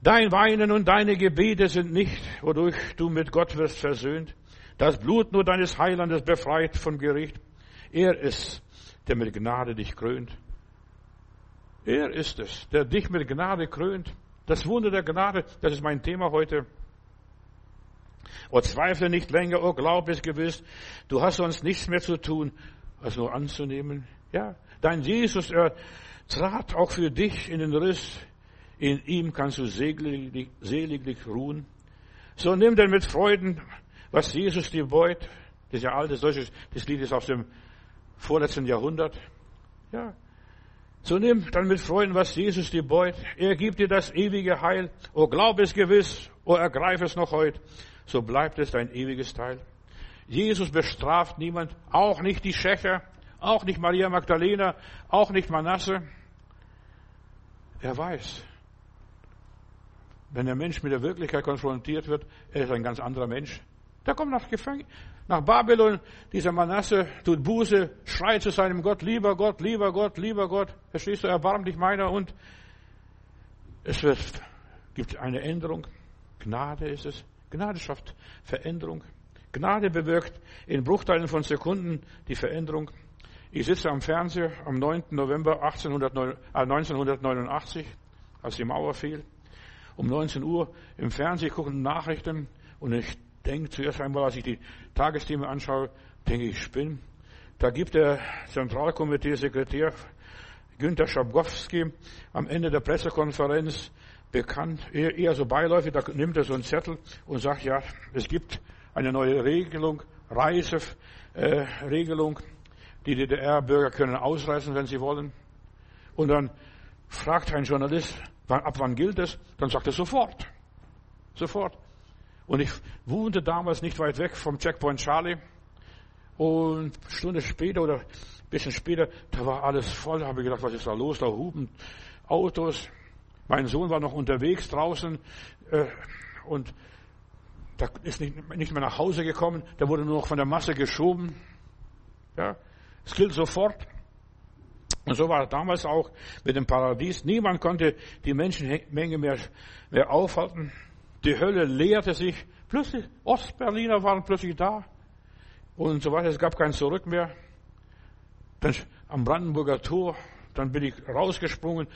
Dein Weinen und deine Gebete sind nicht, wodurch du mit Gott wirst versöhnt. Das Blut nur deines Heilandes befreit vom Gericht. Er ist, der mit Gnade dich krönt. Er ist es, der dich mit Gnade krönt. Das Wunder der Gnade, das ist mein Thema heute. O zweifle nicht länger, o glaub es gewiss, du hast sonst nichts mehr zu tun, als nur anzunehmen. Ja, dein Jesus, er trat auch für dich in den Riss. In ihm kannst du seliglich, seliglich ruhen. So nimm denn mit Freuden, was Jesus dir beut. Das ist ja altes deutsches, das Lied ist aus dem vorletzten Jahrhundert. Ja. So nimm dann mit Freuden, was Jesus dir beut. Er gibt dir das ewige Heil. O glaub es gewiss, o ergreif es noch heut. So bleibt es dein ewiges Teil. Jesus bestraft niemand, auch nicht die Schächer, auch nicht Maria Magdalena, auch nicht Manasse. Er weiß, wenn der Mensch mit der Wirklichkeit konfrontiert wird, er ist ein ganz anderer Mensch. Der kommt nach Gefängnis, nach Babylon. Dieser Manasse tut Buße, schreit zu seinem Gott, lieber Gott, lieber Gott, lieber Gott. Verstehst du, erbarm dich meiner und es wird, gibt eine Änderung. Gnade ist es. Gnade schafft Veränderung. Gnade bewirkt in Bruchteilen von Sekunden die Veränderung. Ich sitze am Fernseher am 9. November 1989, als die Mauer fiel. Um 19 Uhr im Fernsehen gucken Nachrichten und ich denke zuerst einmal, als ich die Tagesthemen anschaue, denke ich, spinn. Da gibt der Zentralkomitee-Sekretär Günter Schabowski am Ende der Pressekonferenz bekannt, eher so beiläufig, da nimmt er so einen Zettel und sagt, ja, es gibt eine neue Regelung, Reiseregelung, äh, die DDR-Bürger können ausreisen, wenn sie wollen. Und dann fragt ein Journalist, ab wann gilt es? Dann sagt er sofort. Sofort. Und ich wohnte damals nicht weit weg vom Checkpoint Charlie. Und Stunde später oder bisschen später, da war alles voll. Da habe ich gedacht, was ist da los? Da huben Autos. Mein Sohn war noch unterwegs draußen äh, und da ist nicht, nicht mehr nach Hause gekommen. Da wurde nur noch von der Masse geschoben. Ja, es gilt sofort. Und so war es damals auch mit dem Paradies. Niemand konnte die Menschenmenge mehr, mehr aufhalten. Die Hölle leerte sich. Plötzlich, Ostberliner waren plötzlich da. Und so weiter. Es gab kein Zurück mehr. Dann am Brandenburger Tor, dann bin ich rausgesprungen.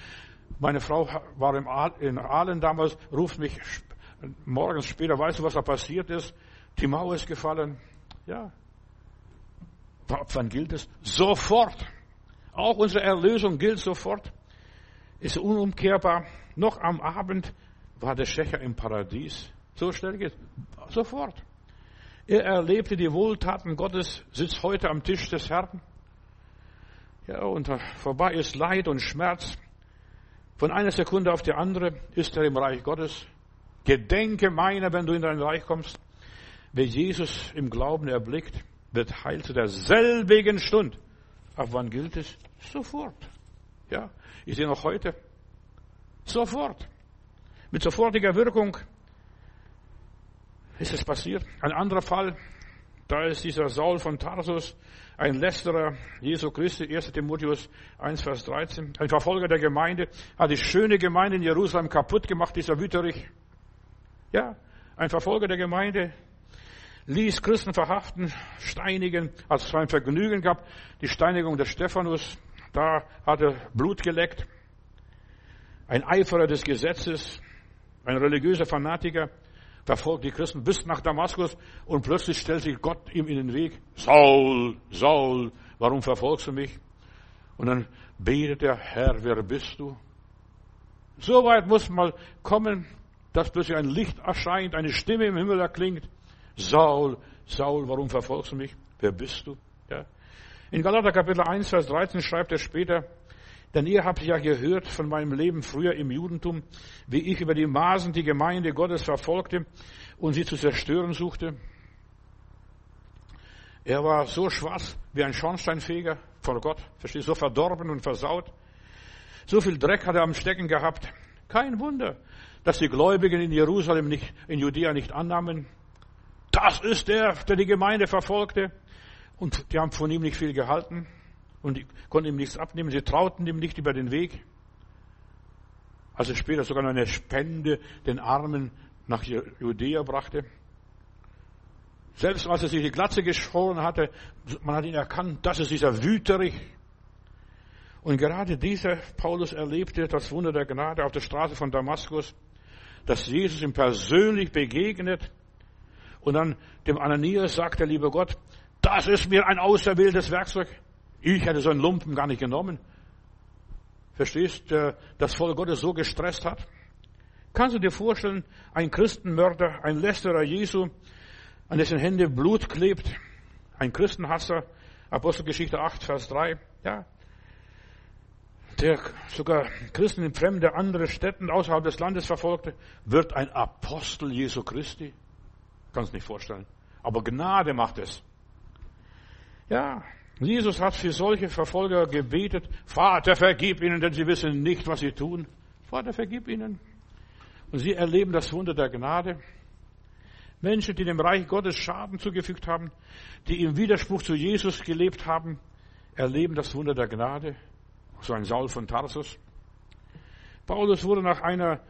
Meine Frau war in Aalen damals, ruft mich morgens später, weißt du, was da passiert ist? Die Mauer ist gefallen. Ja. Wann gilt es? Sofort. Auch unsere Erlösung gilt sofort. Ist unumkehrbar. Noch am Abend war der Schächer im Paradies. So schnell geht Sofort. Er erlebte die Wohltaten Gottes, sitzt heute am Tisch des Herrn. Ja, und vorbei ist Leid und Schmerz. Von einer Sekunde auf die andere ist er im Reich Gottes. Gedenke meiner, wenn du in dein Reich kommst. Wer Jesus im Glauben erblickt, wird heil zu derselbigen Stunde. Ab wann gilt es? Sofort. Ja, ich sehe noch heute. Sofort. Mit sofortiger Wirkung ist es passiert. Ein anderer Fall, da ist dieser Saul von Tarsus, ein Lästerer Jesu Christi, 1. Timotheus 1, Vers 13, ein Verfolger der Gemeinde, hat die schöne Gemeinde in Jerusalem kaputt gemacht, dieser Wüterich. Ja, ein Verfolger der Gemeinde ließ Christen verhaften, steinigen, als es ein Vergnügen gab, die Steinigung des Stephanus, da hat er Blut geleckt. Ein Eiferer des Gesetzes, ein religiöser Fanatiker, verfolgt die Christen bis nach Damaskus und plötzlich stellt sich Gott ihm in den Weg. Saul, Saul, warum verfolgst du mich? Und dann betet er, Herr, wer bist du? So weit muss mal kommen, dass plötzlich ein Licht erscheint, eine Stimme im Himmel erklingt. Saul, Saul, warum verfolgst du mich? Wer bist du? Ja. In Galater Kapitel 1, Vers 13 schreibt er später, denn ihr habt ja gehört von meinem Leben früher im Judentum, wie ich über die Maßen die Gemeinde Gottes verfolgte und sie zu zerstören suchte. Er war so schwarz wie ein Schornsteinfeger vor Gott, verstehst so verdorben und versaut. So viel Dreck hat er am Stecken gehabt. Kein Wunder, dass die Gläubigen in Jerusalem nicht, in Judäa nicht annahmen. Das ist der, der die Gemeinde verfolgte. Und die haben von ihm nicht viel gehalten und die konnten ihm nichts abnehmen. Sie trauten ihm nicht über den Weg. als er später sogar noch eine Spende den Armen nach Judäa brachte. Selbst als er sich die Glatze geschoren hatte, man hat ihn erkannt, das ist dieser Wüterich. Und gerade dieser Paulus erlebte das Wunder der Gnade auf der Straße von Damaskus, dass Jesus ihm persönlich begegnet und dann dem Ananias sagt der liebe Gott, das ist mir ein auserwähltes Werkzeug. Ich hätte so einen Lumpen gar nicht genommen. Verstehst, du, das Volk Gottes so gestresst hat? Kannst du dir vorstellen, ein Christenmörder, ein Lästerer Jesu, an dessen Hände Blut klebt, ein Christenhasser, Apostelgeschichte 8, Vers 3, ja, der sogar Christen in fremde andere Städten außerhalb des Landes verfolgte, wird ein Apostel Jesu Christi? Kannst nicht vorstellen. Aber Gnade macht es. Ja, Jesus hat für solche Verfolger gebetet, Vater, vergib ihnen, denn sie wissen nicht, was sie tun. Vater, vergib ihnen. Und sie erleben das Wunder der Gnade. Menschen, die dem Reich Gottes Schaden zugefügt haben, die im Widerspruch zu Jesus gelebt haben, erleben das Wunder der Gnade. So ein Saul von Tarsus. Paulus wurde nach einer,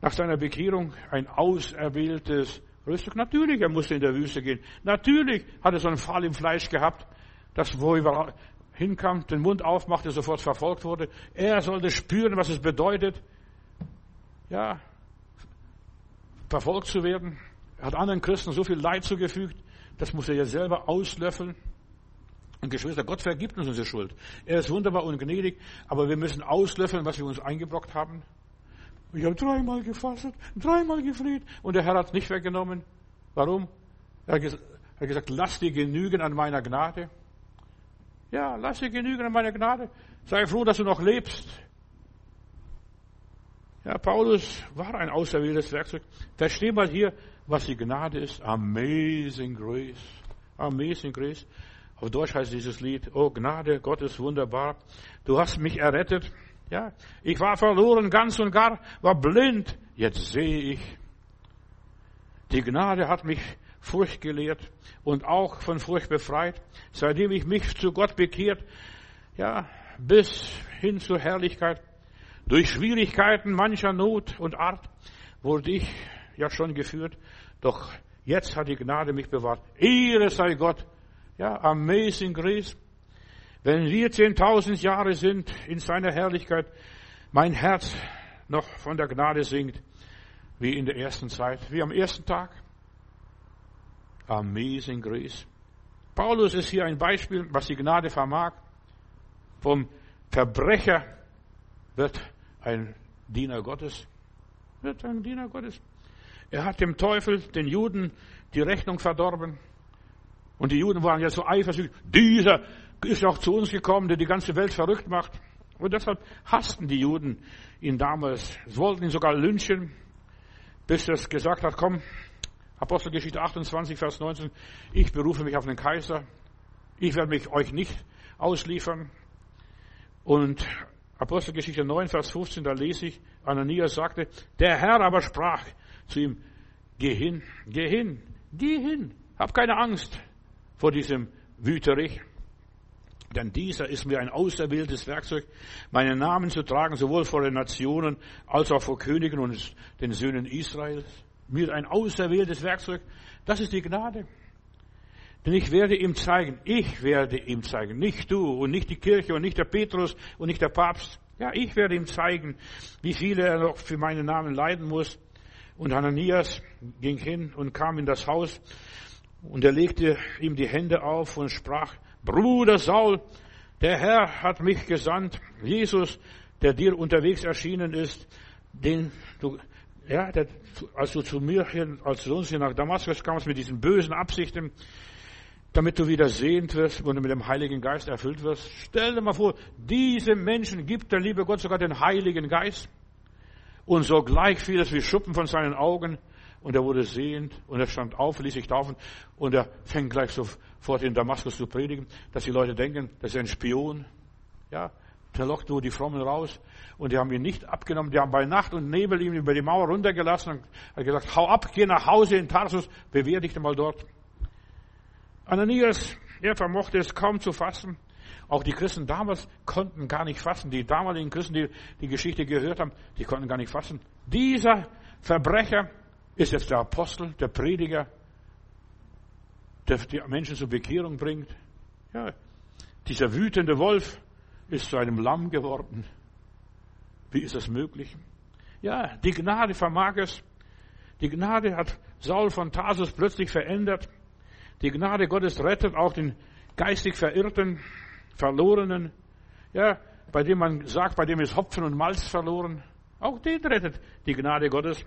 nach seiner Bekehrung ein auserwähltes Rüstung. Natürlich, er musste in der Wüste gehen. Natürlich hat er so einen Fall im Fleisch gehabt, dass wo er hinkam, den Mund aufmachte, sofort verfolgt wurde. Er sollte spüren, was es bedeutet, ja, verfolgt zu werden. Er hat anderen Christen so viel Leid zugefügt, das muss er ja selber auslöffeln. Und Geschwister, Gott vergibt uns unsere Schuld. Er ist wunderbar und gnädig, aber wir müssen auslöffeln, was wir uns eingebrockt haben. Ich habe dreimal gefastet, dreimal gefleht und der Herr hat es nicht weggenommen. Warum? Er hat gesagt, lass dir genügen an meiner Gnade. Ja, lass dir genügen an meiner Gnade. Sei froh, dass du noch lebst. Ja, Paulus war ein auserwähltes Werkzeug. Versteh mal hier, was die Gnade ist. Amazing Grace. Amazing Grace. Auf Deutsch heißt dieses Lied, oh Gnade, Gott ist wunderbar. Du hast mich errettet. Ja, ich war verloren ganz und gar, war blind. Jetzt sehe ich. Die Gnade hat mich Furcht gelehrt und auch von Furcht befreit, seitdem ich mich zu Gott bekehrt, ja, bis hin zur Herrlichkeit. Durch Schwierigkeiten mancher Not und Art wurde ich ja schon geführt, doch jetzt hat die Gnade mich bewahrt. Ehre sei Gott. Ja, amazing grace. Wenn wir 10.000 Jahre sind in seiner Herrlichkeit, mein Herz noch von der Gnade singt, wie in der ersten Zeit, wie am ersten Tag. Amazing grace. Paulus ist hier ein Beispiel, was die Gnade vermag. Vom Verbrecher wird ein Diener Gottes. Wird ein Diener Gottes. Er hat dem Teufel, den Juden, die Rechnung verdorben. Und die Juden waren ja so eifersüchtig. Dieser ist auch zu uns gekommen, der die ganze Welt verrückt macht. Und deshalb hassten die Juden ihn damals. Sie wollten ihn sogar lynchen, bis er gesagt hat, komm, Apostelgeschichte 28, Vers 19, ich berufe mich auf den Kaiser. Ich werde mich euch nicht ausliefern. Und Apostelgeschichte 9, Vers 15, da lese ich, Ananias sagte, der Herr aber sprach zu ihm, geh hin, geh hin, geh hin, hab keine Angst vor diesem Wüterich, denn dieser ist mir ein auserwähltes Werkzeug, meinen Namen zu tragen, sowohl vor den Nationen als auch vor Königen und den Söhnen Israels. Mir ein auserwähltes Werkzeug, das ist die Gnade. Denn ich werde ihm zeigen, ich werde ihm zeigen, nicht du und nicht die Kirche und nicht der Petrus und nicht der Papst. Ja, ich werde ihm zeigen, wie viele er noch für meinen Namen leiden muss. Und Hananias ging hin und kam in das Haus und er legte ihm die Hände auf und sprach, Bruder Saul, der Herr hat mich gesandt, Jesus, der dir unterwegs erschienen ist, den du ja, der, als du zu mir als du uns hier nach Damaskus kamst mit diesen bösen Absichten, damit du wieder sehend wirst und mit dem Heiligen Geist erfüllt wirst. Stell dir mal vor, diese Menschen gibt der liebe Gott sogar den Heiligen Geist. Und sogleich fiel es wie Schuppen von seinen Augen und er wurde sehend und er stand auf, ließ sich taufen und er fängt gleich sofort in Damaskus zu predigen, dass die Leute denken, das ist ein Spion. Ja, der lockt nur die Frommen raus. Und die haben ihn nicht abgenommen. Die haben bei Nacht und Nebel ihn über die Mauer runtergelassen und hat gesagt, hau ab, geh nach Hause in Tarsus, bewähr dich mal dort. Ananias, er vermochte es kaum zu fassen. Auch die Christen damals konnten gar nicht fassen. Die damaligen Christen, die die Geschichte gehört haben, die konnten gar nicht fassen. Dieser Verbrecher ist jetzt der Apostel, der Prediger, der die Menschen zur Bekehrung bringt. Ja, dieser wütende Wolf ist zu einem Lamm geworden. Wie ist das möglich? Ja, die Gnade vermag es. Die Gnade hat Saul von Tarsus plötzlich verändert. Die Gnade Gottes rettet auch den geistig Verirrten, Verlorenen. Ja, bei dem man sagt, bei dem ist Hopfen und Malz verloren. Auch den rettet die Gnade Gottes.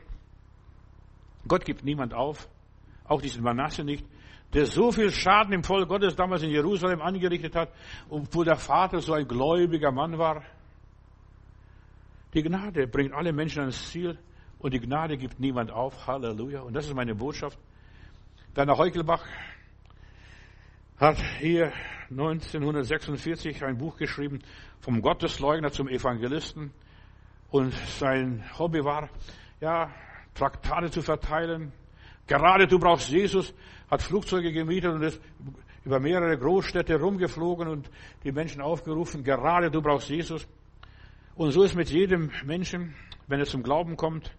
Gott gibt niemand auf. Auch diesen Manasse nicht der so viel Schaden im Volk Gottes damals in Jerusalem angerichtet hat, obwohl der Vater so ein gläubiger Mann war. Die Gnade bringt alle Menschen ans Ziel und die Gnade gibt niemand auf. Halleluja. Und das ist meine Botschaft. Werner Heukelbach hat hier 1946 ein Buch geschrieben, vom Gottesleugner zum Evangelisten. Und sein Hobby war, ja, Traktate zu verteilen. Gerade du brauchst Jesus hat Flugzeuge gemietet und ist über mehrere Großstädte rumgeflogen und die Menschen aufgerufen, gerade du brauchst Jesus. Und so ist mit jedem Menschen, wenn er zum Glauben kommt,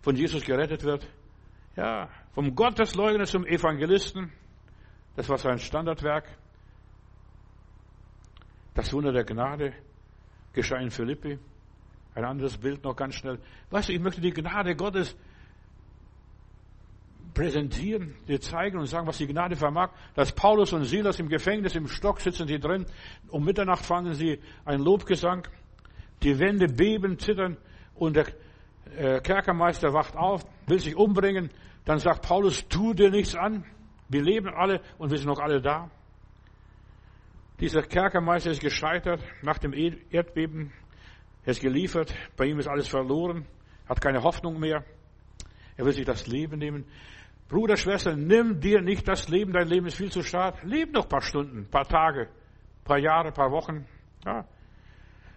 von Jesus gerettet wird. Ja, vom Gottesleugner zum Evangelisten. Das war sein Standardwerk. Das Wunder der Gnade geschah in Philippi. Ein anderes Bild noch ganz schnell. Weißt du, ich möchte die Gnade Gottes präsentieren, dir zeigen und sagen, was die Gnade vermag. Dass Paulus und Silas im Gefängnis, im Stock sitzen sie drin. Um Mitternacht fangen sie ein Lobgesang. Die Wände beben, zittern und der äh, Kerkermeister wacht auf, will sich umbringen. Dann sagt Paulus, tu dir nichts an. Wir leben alle und wir sind noch alle da. Dieser Kerkermeister ist gescheitert nach dem Erdbeben. Er ist geliefert. Bei ihm ist alles verloren. Hat keine Hoffnung mehr. Er will sich das Leben nehmen. Bruder, Schwester, nimm dir nicht das Leben, dein Leben ist viel zu stark. Leb noch ein paar Stunden, ein paar Tage, ein paar Jahre, ein paar Wochen. Ja.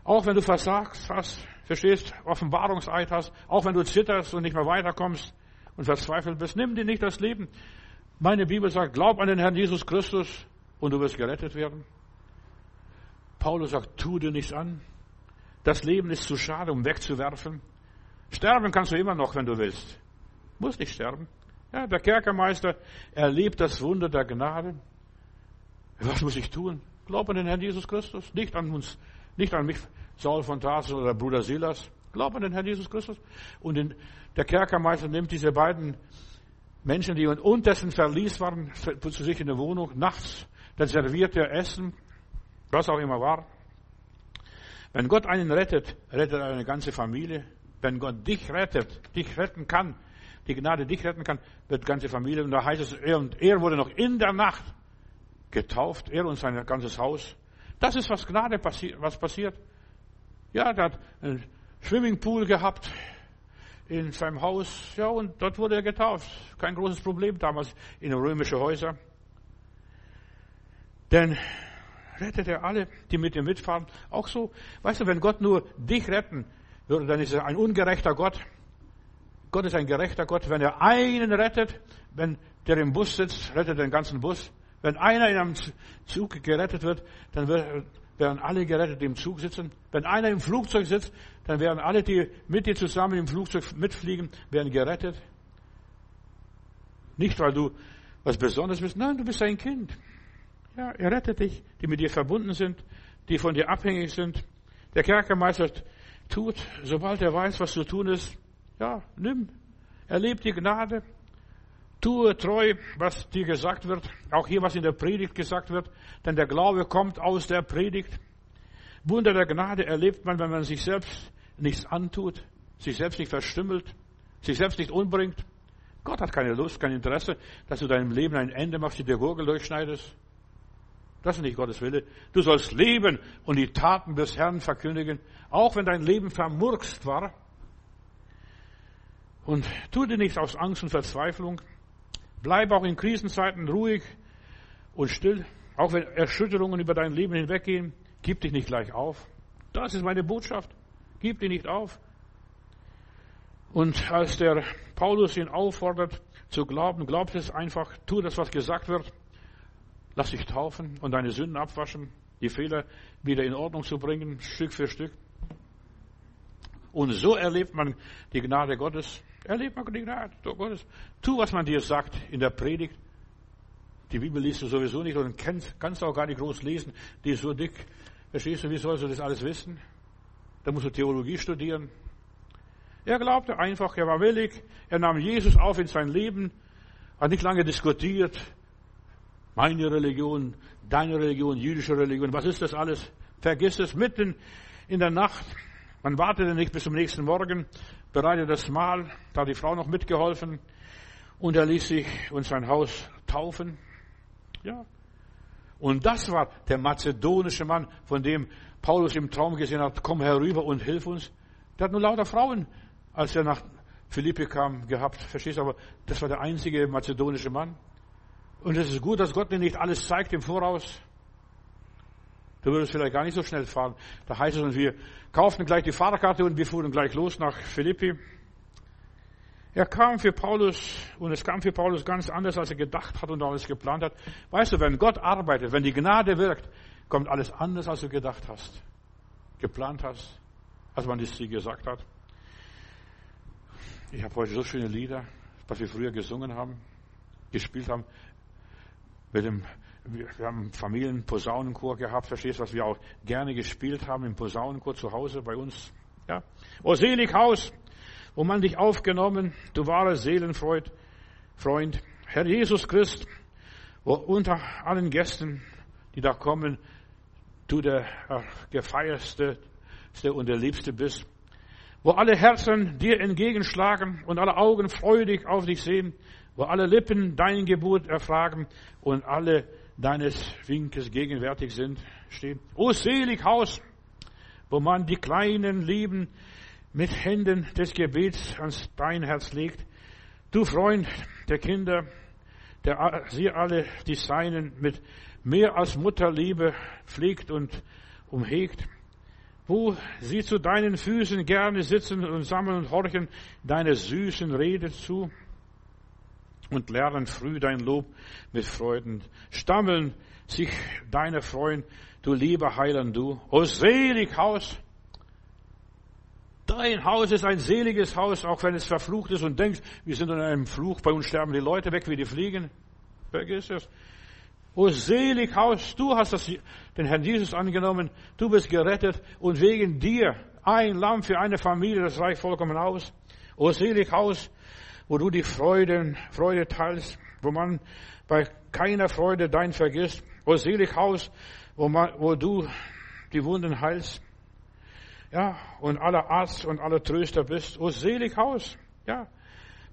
Auch wenn du versagst hast, verstehst, Offenbarungseid hast, auch wenn du zitterst und nicht mehr weiterkommst und verzweifelt bist, nimm dir nicht das Leben. Meine Bibel sagt, glaub an den Herrn Jesus Christus und du wirst gerettet werden. Paulus sagt, tu dir nichts an. Das Leben ist zu schade, um wegzuwerfen. Sterben kannst du immer noch, wenn du willst. Muss nicht sterben. Ja, der Kerkermeister erlebt das Wunder der Gnade. Was muss ich tun? Glaub an den Herrn Jesus Christus. Nicht an uns, nicht an mich, Saul von Tarsus oder Bruder Silas. Glaub an den Herrn Jesus Christus. Und den, der Kerkermeister nimmt diese beiden Menschen, die unterdessen verließ waren, zu sich in der Wohnung, nachts, dann serviert er Essen, was auch immer war. Wenn Gott einen rettet, rettet er eine ganze Familie. Wenn Gott dich rettet, dich retten kann, die Gnade dich retten kann, wird ganze Familie. Und da heißt es, er, und er wurde noch in der Nacht getauft, er und sein ganzes Haus. Das ist, was Gnade passiert, was passiert. Ja, der hat einen Swimmingpool gehabt in seinem Haus, ja, und dort wurde er getauft. Kein großes Problem damals in römische Häuser. Denn rettet er alle, die mit ihm mitfahren. Auch so, weißt du, wenn Gott nur dich retten würde, dann ist er ein ungerechter Gott. Gott ist ein gerechter Gott. Wenn er einen rettet, wenn der im Bus sitzt, rettet den ganzen Bus. Wenn einer in einem Zug gerettet wird, dann werden alle gerettet, die im Zug sitzen. Wenn einer im Flugzeug sitzt, dann werden alle, die mit dir zusammen im Flugzeug mitfliegen, werden gerettet. Nicht, weil du was Besonderes bist. Nein, du bist ein Kind. Ja, er rettet dich, die mit dir verbunden sind, die von dir abhängig sind. Der Kerkermeister tut, sobald er weiß, was zu tun ist, ja, nimm. Erleb die Gnade. Tue treu, was dir gesagt wird. Auch hier, was in der Predigt gesagt wird. Denn der Glaube kommt aus der Predigt. Wunder der Gnade erlebt man, wenn man sich selbst nichts antut, sich selbst nicht verstümmelt, sich selbst nicht umbringt. Gott hat keine Lust, kein Interesse, dass du deinem Leben ein Ende machst, die der Gurgel durchschneidest. Das ist nicht Gottes Wille. Du sollst leben und die Taten des Herrn verkündigen, auch wenn dein Leben vermurkst war. Und tu dir nichts aus Angst und Verzweiflung. Bleib auch in Krisenzeiten ruhig und still. Auch wenn Erschütterungen über dein Leben hinweggehen, gib dich nicht gleich auf. Das ist meine Botschaft. Gib dich nicht auf. Und als der Paulus ihn auffordert zu glauben, glaubt es einfach, tu das, was gesagt wird. Lass dich taufen und deine Sünden abwaschen. die Fehler wieder in Ordnung zu bringen, Stück für Stück. Und so erlebt man die Gnade Gottes. Erlebt man die Gnade Gottes. Tu, was man dir sagt in der Predigt. Die Bibel liest du sowieso nicht und kannst auch gar nicht groß lesen. Die ist so dick. Verstehst du, wie sollst du das alles wissen? Da musst du Theologie studieren. Er glaubte einfach, er war willig, er nahm Jesus auf in sein Leben, hat nicht lange diskutiert. Meine Religion, deine Religion, jüdische Religion, was ist das alles? Vergiss es mitten in der Nacht. Man wartete nicht bis zum nächsten Morgen, bereitete das Mahl, da hat die Frau noch mitgeholfen und er ließ sich und sein Haus taufen. Ja. Und das war der mazedonische Mann, von dem Paulus im Traum gesehen hat, komm herüber und hilf uns. Der hat nur lauter Frauen, als er nach Philippi kam, gehabt. Verstehst du? Aber das war der einzige mazedonische Mann. Und es ist gut, dass Gott dir nicht alles zeigt im Voraus. Du würdest vielleicht gar nicht so schnell fahren. Da heißt es, und wir kauften gleich die Fahrkarte und wir fuhren gleich los nach Philippi. Er kam für Paulus und es kam für Paulus ganz anders, als er gedacht hat und alles geplant hat. Weißt du, wenn Gott arbeitet, wenn die Gnade wirkt, kommt alles anders, als du gedacht hast, geplant hast, als man es dir gesagt hat. Ich habe heute so schöne Lieder, was wir früher gesungen haben, gespielt haben. Mit dem, wir haben Familienposaunenchor gehabt, verstehst du, was wir auch gerne gespielt haben im Posaunenchor zu Hause bei uns. Ja. O selig Haus, wo man dich aufgenommen, du wahre Seelenfreund, Freund, Herr Jesus Christ, wo unter allen Gästen, die da kommen, du der gefeierste und der Liebste bist wo alle Herzen dir entgegenschlagen und alle Augen freudig auf dich sehen, wo alle Lippen dein Geburt erfragen und alle deines Winkes gegenwärtig sind, stehen. O selig Haus, wo man die kleinen Lieben mit Händen des Gebets ans dein Herz legt. Du Freund der Kinder, der sie alle die Seinen mit mehr als Mutterliebe pflegt und umhegt wo sie zu deinen Füßen gerne sitzen und sammeln und horchen deine süßen Rede zu und lernen früh dein Lob mit Freuden. Stammeln sich deine Freund, du lieber Heiland, du. O selig Haus! Dein Haus ist ein seliges Haus, auch wenn es verflucht ist und denkst, wir sind in einem Fluch, bei uns sterben die Leute weg wie die Fliegen. Vergiss es. O selig Haus, du hast das, den Herrn Jesus angenommen, du bist gerettet und wegen dir ein Lamm für eine Familie, das reicht vollkommen aus. O selig Haus, wo du die Freude, Freude teilst, wo man bei keiner Freude dein vergisst. O selig Haus, wo, man, wo du die Wunden heilst. Ja, und aller Arzt und aller Tröster bist. O selig Haus, ja,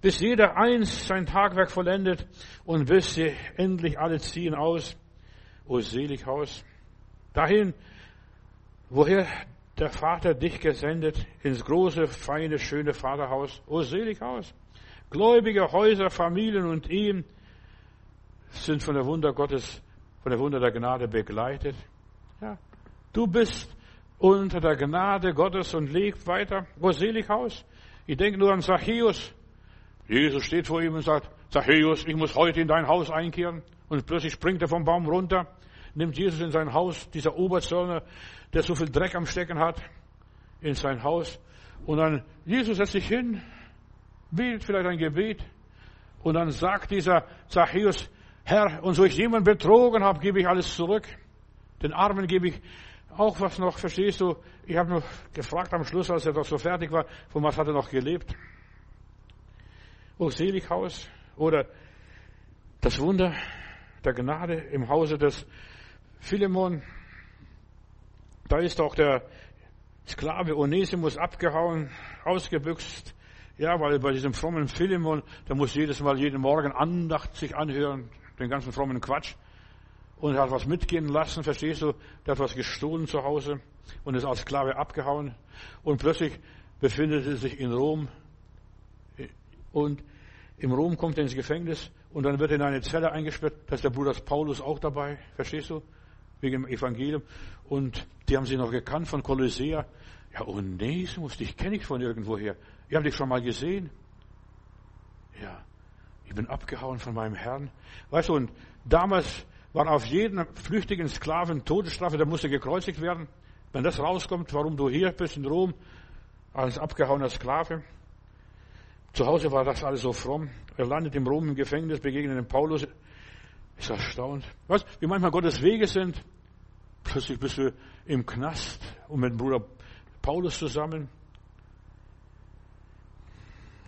bis jeder eins sein Tagwerk vollendet und bis sie endlich alle ziehen aus. O selig Haus, dahin, woher der Vater dich gesendet, ins große, feine, schöne Vaterhaus. O selig Haus. Gläubige Häuser, Familien und Ehen sind von der Wunder Gottes, von der Wunder der Gnade begleitet. Ja. Du bist unter der Gnade Gottes und lebt weiter. O selig Haus. Ich denke nur an Zachäus, Jesus steht vor ihm und sagt, Zachäus, ich muss heute in dein Haus einkehren. Und plötzlich springt er vom Baum runter, nimmt Jesus in sein Haus, dieser Oberzöllner, der so viel Dreck am Stecken hat, in sein Haus. Und dann, Jesus setzt sich hin, betet vielleicht ein Gebet. Und dann sagt dieser Zachäus, Herr, und so ich jemanden betrogen habe, gebe ich alles zurück. Den Armen gebe ich auch was noch, verstehst du? Ich habe noch gefragt am Schluss, als er doch so fertig war, von was hat er noch gelebt? O Selighaus oder das Wunder der Gnade im Hause des Philemon. Da ist auch der Sklave Onesimus abgehauen, ausgebüxt. Ja, weil bei diesem frommen Philemon, der muss jedes Mal jeden Morgen Andacht sich anhören, den ganzen frommen Quatsch. Und er hat was mitgehen lassen, verstehst du? Der hat was gestohlen zu Hause und ist als Sklave abgehauen. Und plötzlich befindet er sich in Rom und im Rom kommt er ins Gefängnis und dann wird er in eine Zelle eingesperrt. Da ist der Bruder Paulus auch dabei, verstehst du? Wegen dem Evangelium. Und die haben sie noch gekannt von Kolossea. Ja, Onesimus, dich kenne ich von irgendwoher. Ich habe dich schon mal gesehen. Ja, ich bin abgehauen von meinem Herrn. Weißt du, und damals war auf jeden flüchtigen Sklaven Todesstrafe, der musste gekreuzigt werden. Wenn das rauskommt, warum du hier bist in Rom, als abgehauener Sklave. Zu Hause war das alles so fromm. Er landet im Rom im Gefängnis, begegnet dem Paulus. Ist erstaunt. Was? Wie manchmal Gottes Wege sind. Plötzlich bist du im Knast und mit dem Bruder Paulus zusammen.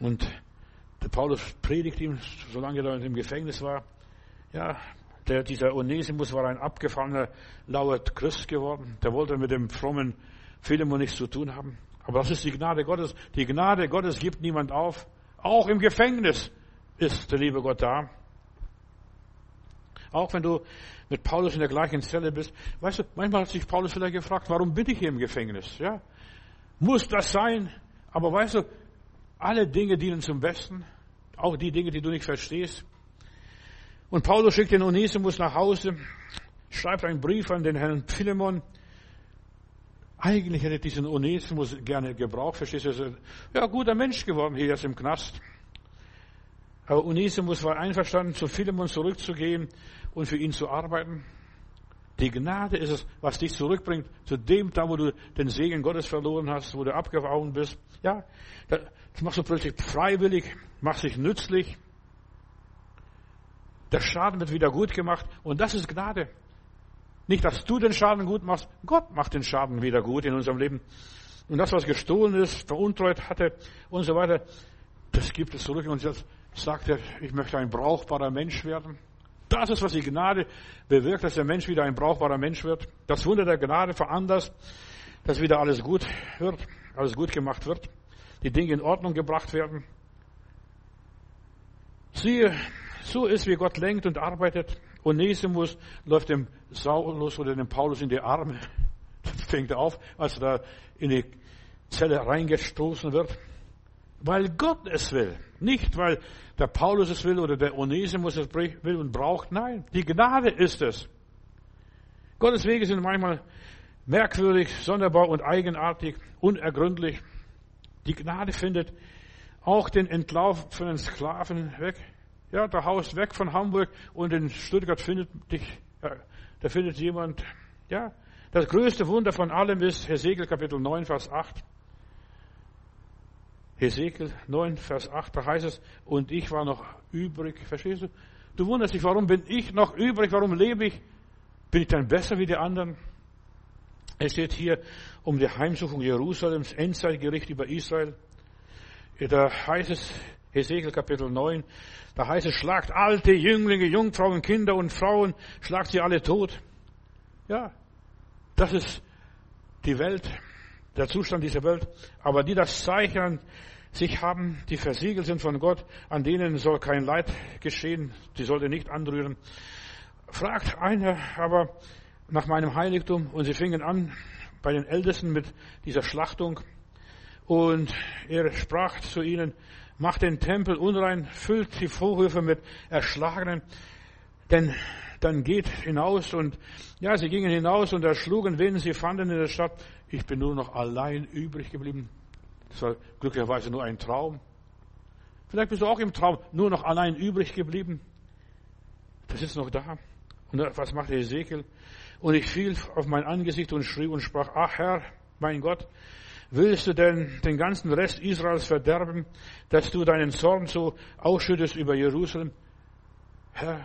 Und der Paulus predigt ihm, solange er im Gefängnis war. Ja, der, dieser Onesimus war ein abgefallener, lauer Christ geworden. Der wollte mit dem frommen Philemon nichts zu tun haben. Aber das ist die Gnade Gottes. Die Gnade Gottes gibt niemand auf. Auch im Gefängnis ist der liebe Gott da. Auch wenn du mit Paulus in der gleichen Zelle bist. Weißt du, manchmal hat sich Paulus vielleicht gefragt, warum bin ich hier im Gefängnis? Ja? Muss das sein? Aber weißt du, alle Dinge dienen zum Besten. Auch die Dinge, die du nicht verstehst. Und Paulus schickt den Onesimus nach Hause, schreibt einen Brief an den Herrn Philemon. Eigentlich hätte diesen Onesimus gerne gebraucht, verstehst du? Ja, guter Mensch geworden hier jetzt im Knast. Aber Onesimus war einverstanden, zu Philemon zurückzugehen und für ihn zu arbeiten. Die Gnade ist es, was dich zurückbringt zu dem, da wo du den Segen Gottes verloren hast, wo du abgehauen bist. Ja, das machst du plötzlich freiwillig, machst dich nützlich. Der Schaden wird wieder gut gemacht und das ist Gnade. Nicht, dass du den Schaden gut machst, Gott macht den Schaden wieder gut in unserem Leben. Und das, was gestohlen ist, veruntreut hatte und so weiter, das gibt es zurück. Und jetzt sagt er, ich möchte ein brauchbarer Mensch werden. Das ist, was die Gnade bewirkt, dass der Mensch wieder ein brauchbarer Mensch wird. Das Wunder der Gnade veranlasst, dass wieder alles gut wird, alles gut gemacht wird, die Dinge in Ordnung gebracht werden. Siehe, so ist, wie Gott lenkt und arbeitet. Onesimus läuft dem Saulus oder dem Paulus in die Arme. Das fängt er auf, als er da in die Zelle reingestoßen wird. Weil Gott es will. Nicht, weil der Paulus es will oder der Onesimus es will und braucht. Nein, die Gnade ist es. Gottes Wege sind manchmal merkwürdig, sonderbar und eigenartig, unergründlich. Die Gnade findet auch den entlaufenen Sklaven weg. Ja, der Haus weg von Hamburg und in Stuttgart findet dich, ja, da findet jemand, ja. Das größte Wunder von allem ist Hesekiel Kapitel 9, Vers 8. Hesekiel 9, Vers 8, da heißt es, und ich war noch übrig. Verstehst du? Du wunderst dich, warum bin ich noch übrig? Warum lebe ich? Bin ich dann besser wie die anderen? Es steht hier um die Heimsuchung Jerusalems, Endzeitgericht über Israel. Da heißt es, Hesekiel Kapitel 9, da heißt es, schlagt alte, Jünglinge, Jungfrauen, Kinder und Frauen, schlagt sie alle tot. Ja, das ist die Welt, der Zustand dieser Welt. Aber die das Zeichen sich haben, die versiegelt sind von Gott, an denen soll kein Leid geschehen, die sollte nicht anrühren. Fragt einer aber nach meinem Heiligtum und sie fingen an bei den Ältesten mit dieser Schlachtung und er sprach zu ihnen, macht den Tempel unrein, füllt die Vorhöfe mit Erschlagenen, denn dann geht hinaus und ja, sie gingen hinaus und erschlugen, wen sie fanden in der Stadt. Ich bin nur noch allein übrig geblieben. Das war glücklicherweise nur ein Traum. Vielleicht bist du auch im Traum nur noch allein übrig geblieben. Das ist noch da. Und was macht Ezekiel? Und ich fiel auf mein Angesicht und schrie und sprach, ach Herr, mein Gott, Willst du denn den ganzen Rest Israels verderben, dass du deinen Zorn so ausschüttest über Jerusalem? Herr,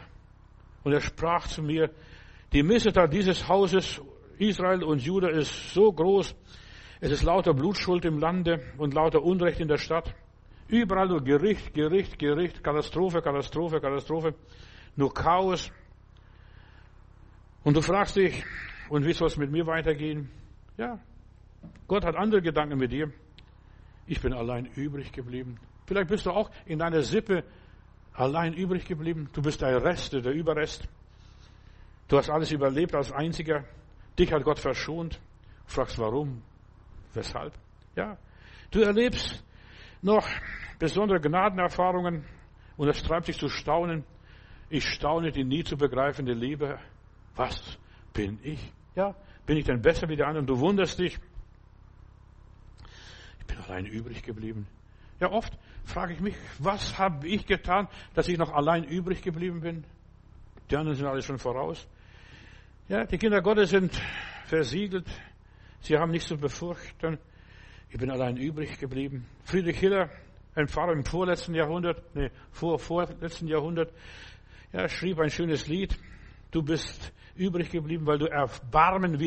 und er sprach zu mir, die Missetat dieses Hauses Israel und Juda ist so groß, es ist lauter Blutschuld im Lande und lauter Unrecht in der Stadt. Überall nur Gericht, Gericht, Gericht, Katastrophe, Katastrophe, Katastrophe, nur Chaos. Und du fragst dich, und wie soll es mit mir weitergehen? Ja, Gott hat andere Gedanken mit dir. Ich bin allein übrig geblieben. Vielleicht bist du auch in deiner Sippe allein übrig geblieben. Du bist der Rest, der Überrest. Du hast alles überlebt als Einziger. Dich hat Gott verschont. Du fragst warum? Weshalb? Ja. Du erlebst noch besondere Gnadenerfahrungen und es treibt dich zu staunen. Ich staune die nie zu begreifende Liebe. Was bin ich? Ja. Bin ich denn besser wie der anderen? Du wunderst dich. Ich bin allein übrig geblieben. Ja, oft frage ich mich, was habe ich getan, dass ich noch allein übrig geblieben bin? Die anderen sind alle schon voraus. Ja, die Kinder Gottes sind versiegelt. Sie haben nichts zu befürchten. Ich bin allein übrig geblieben. Friedrich Hiller, ein Pfarrer im vorletzten Jahrhundert, nee, vor, vorletzten Jahrhundert, ja, schrieb ein schönes Lied. Du bist übrig geblieben, weil du Erbarmen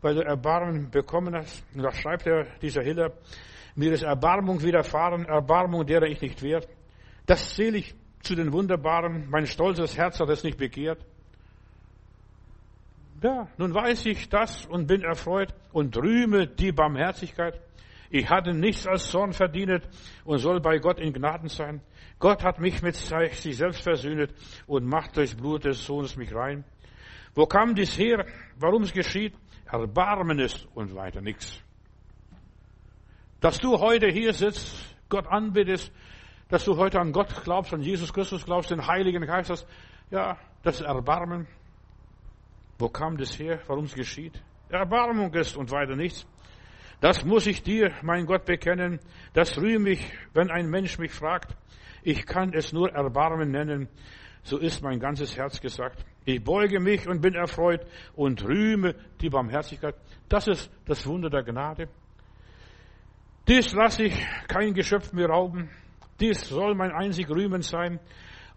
weil du Erbarmen bekommen hast. Und da schreibt er, dieser Hiller, mir ist Erbarmung widerfahren, Erbarmung, derer ich nicht wert. Das zähle ich zu den Wunderbaren. Mein stolzes Herz hat es nicht begehrt. Ja, nun weiß ich das und bin erfreut und rühme die Barmherzigkeit. Ich hatte nichts als Zorn verdient und soll bei Gott in Gnaden sein. Gott hat mich mit sich selbst versöhnet und macht durchs Blut des Sohnes mich rein. Wo kam dies her? Warum es geschieht? Erbarmen ist und weiter nichts. Dass du heute hier sitzt, Gott anbetest, dass du heute an Gott glaubst, an Jesus Christus glaubst, den Heiligen Geist hast, ja, das Erbarmen. Wo kam das her? Warum es geschieht? Erbarmung ist und weiter nichts. Das muss ich dir, mein Gott, bekennen. Das rühme ich, wenn ein Mensch mich fragt. Ich kann es nur Erbarmen nennen. So ist mein ganzes Herz gesagt. Ich beuge mich und bin erfreut und rühme die Barmherzigkeit. Das ist das Wunder der Gnade. Dies lasse ich kein Geschöpf mir rauben. Dies soll mein einzig Rühmen sein.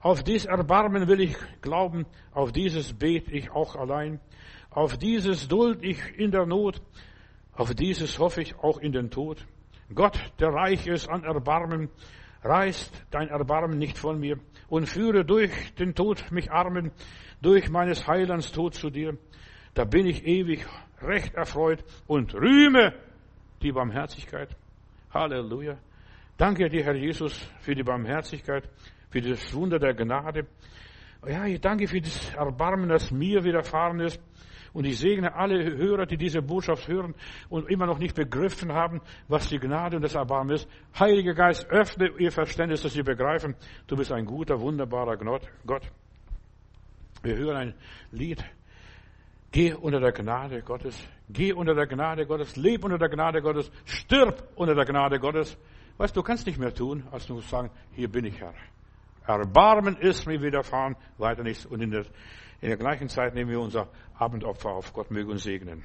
Auf dies Erbarmen will ich glauben, auf dieses bet ich auch allein, auf dieses duld ich in der Not, auf dieses hoffe ich auch in den Tod. Gott, der reich ist an Erbarmen, reißt dein Erbarmen nicht von mir und führe durch den Tod mich Armen, durch meines Heilands Tod zu dir. Da bin ich ewig recht erfreut und rühme die Barmherzigkeit. Halleluja. Danke dir, Herr Jesus, für die Barmherzigkeit für das Wunder der Gnade. Ja, ich danke für das Erbarmen, das mir widerfahren ist. Und ich segne alle Hörer, die diese Botschaft hören und immer noch nicht begriffen haben, was die Gnade und das Erbarmen ist. Heiliger Geist, öffne ihr Verständnis, dass sie begreifen, du bist ein guter, wunderbarer Gott. Wir hören ein Lied. Geh unter der Gnade Gottes. Geh unter der Gnade Gottes. Leb unter der Gnade Gottes. Stirb unter der Gnade Gottes. Weißt du, du kannst nicht mehr tun, als nur sagen, hier bin ich Herr. Erbarmen ist mir widerfahren, weiter nichts. Und in der, in der gleichen Zeit nehmen wir unser Abendopfer auf. Gott möge uns segnen.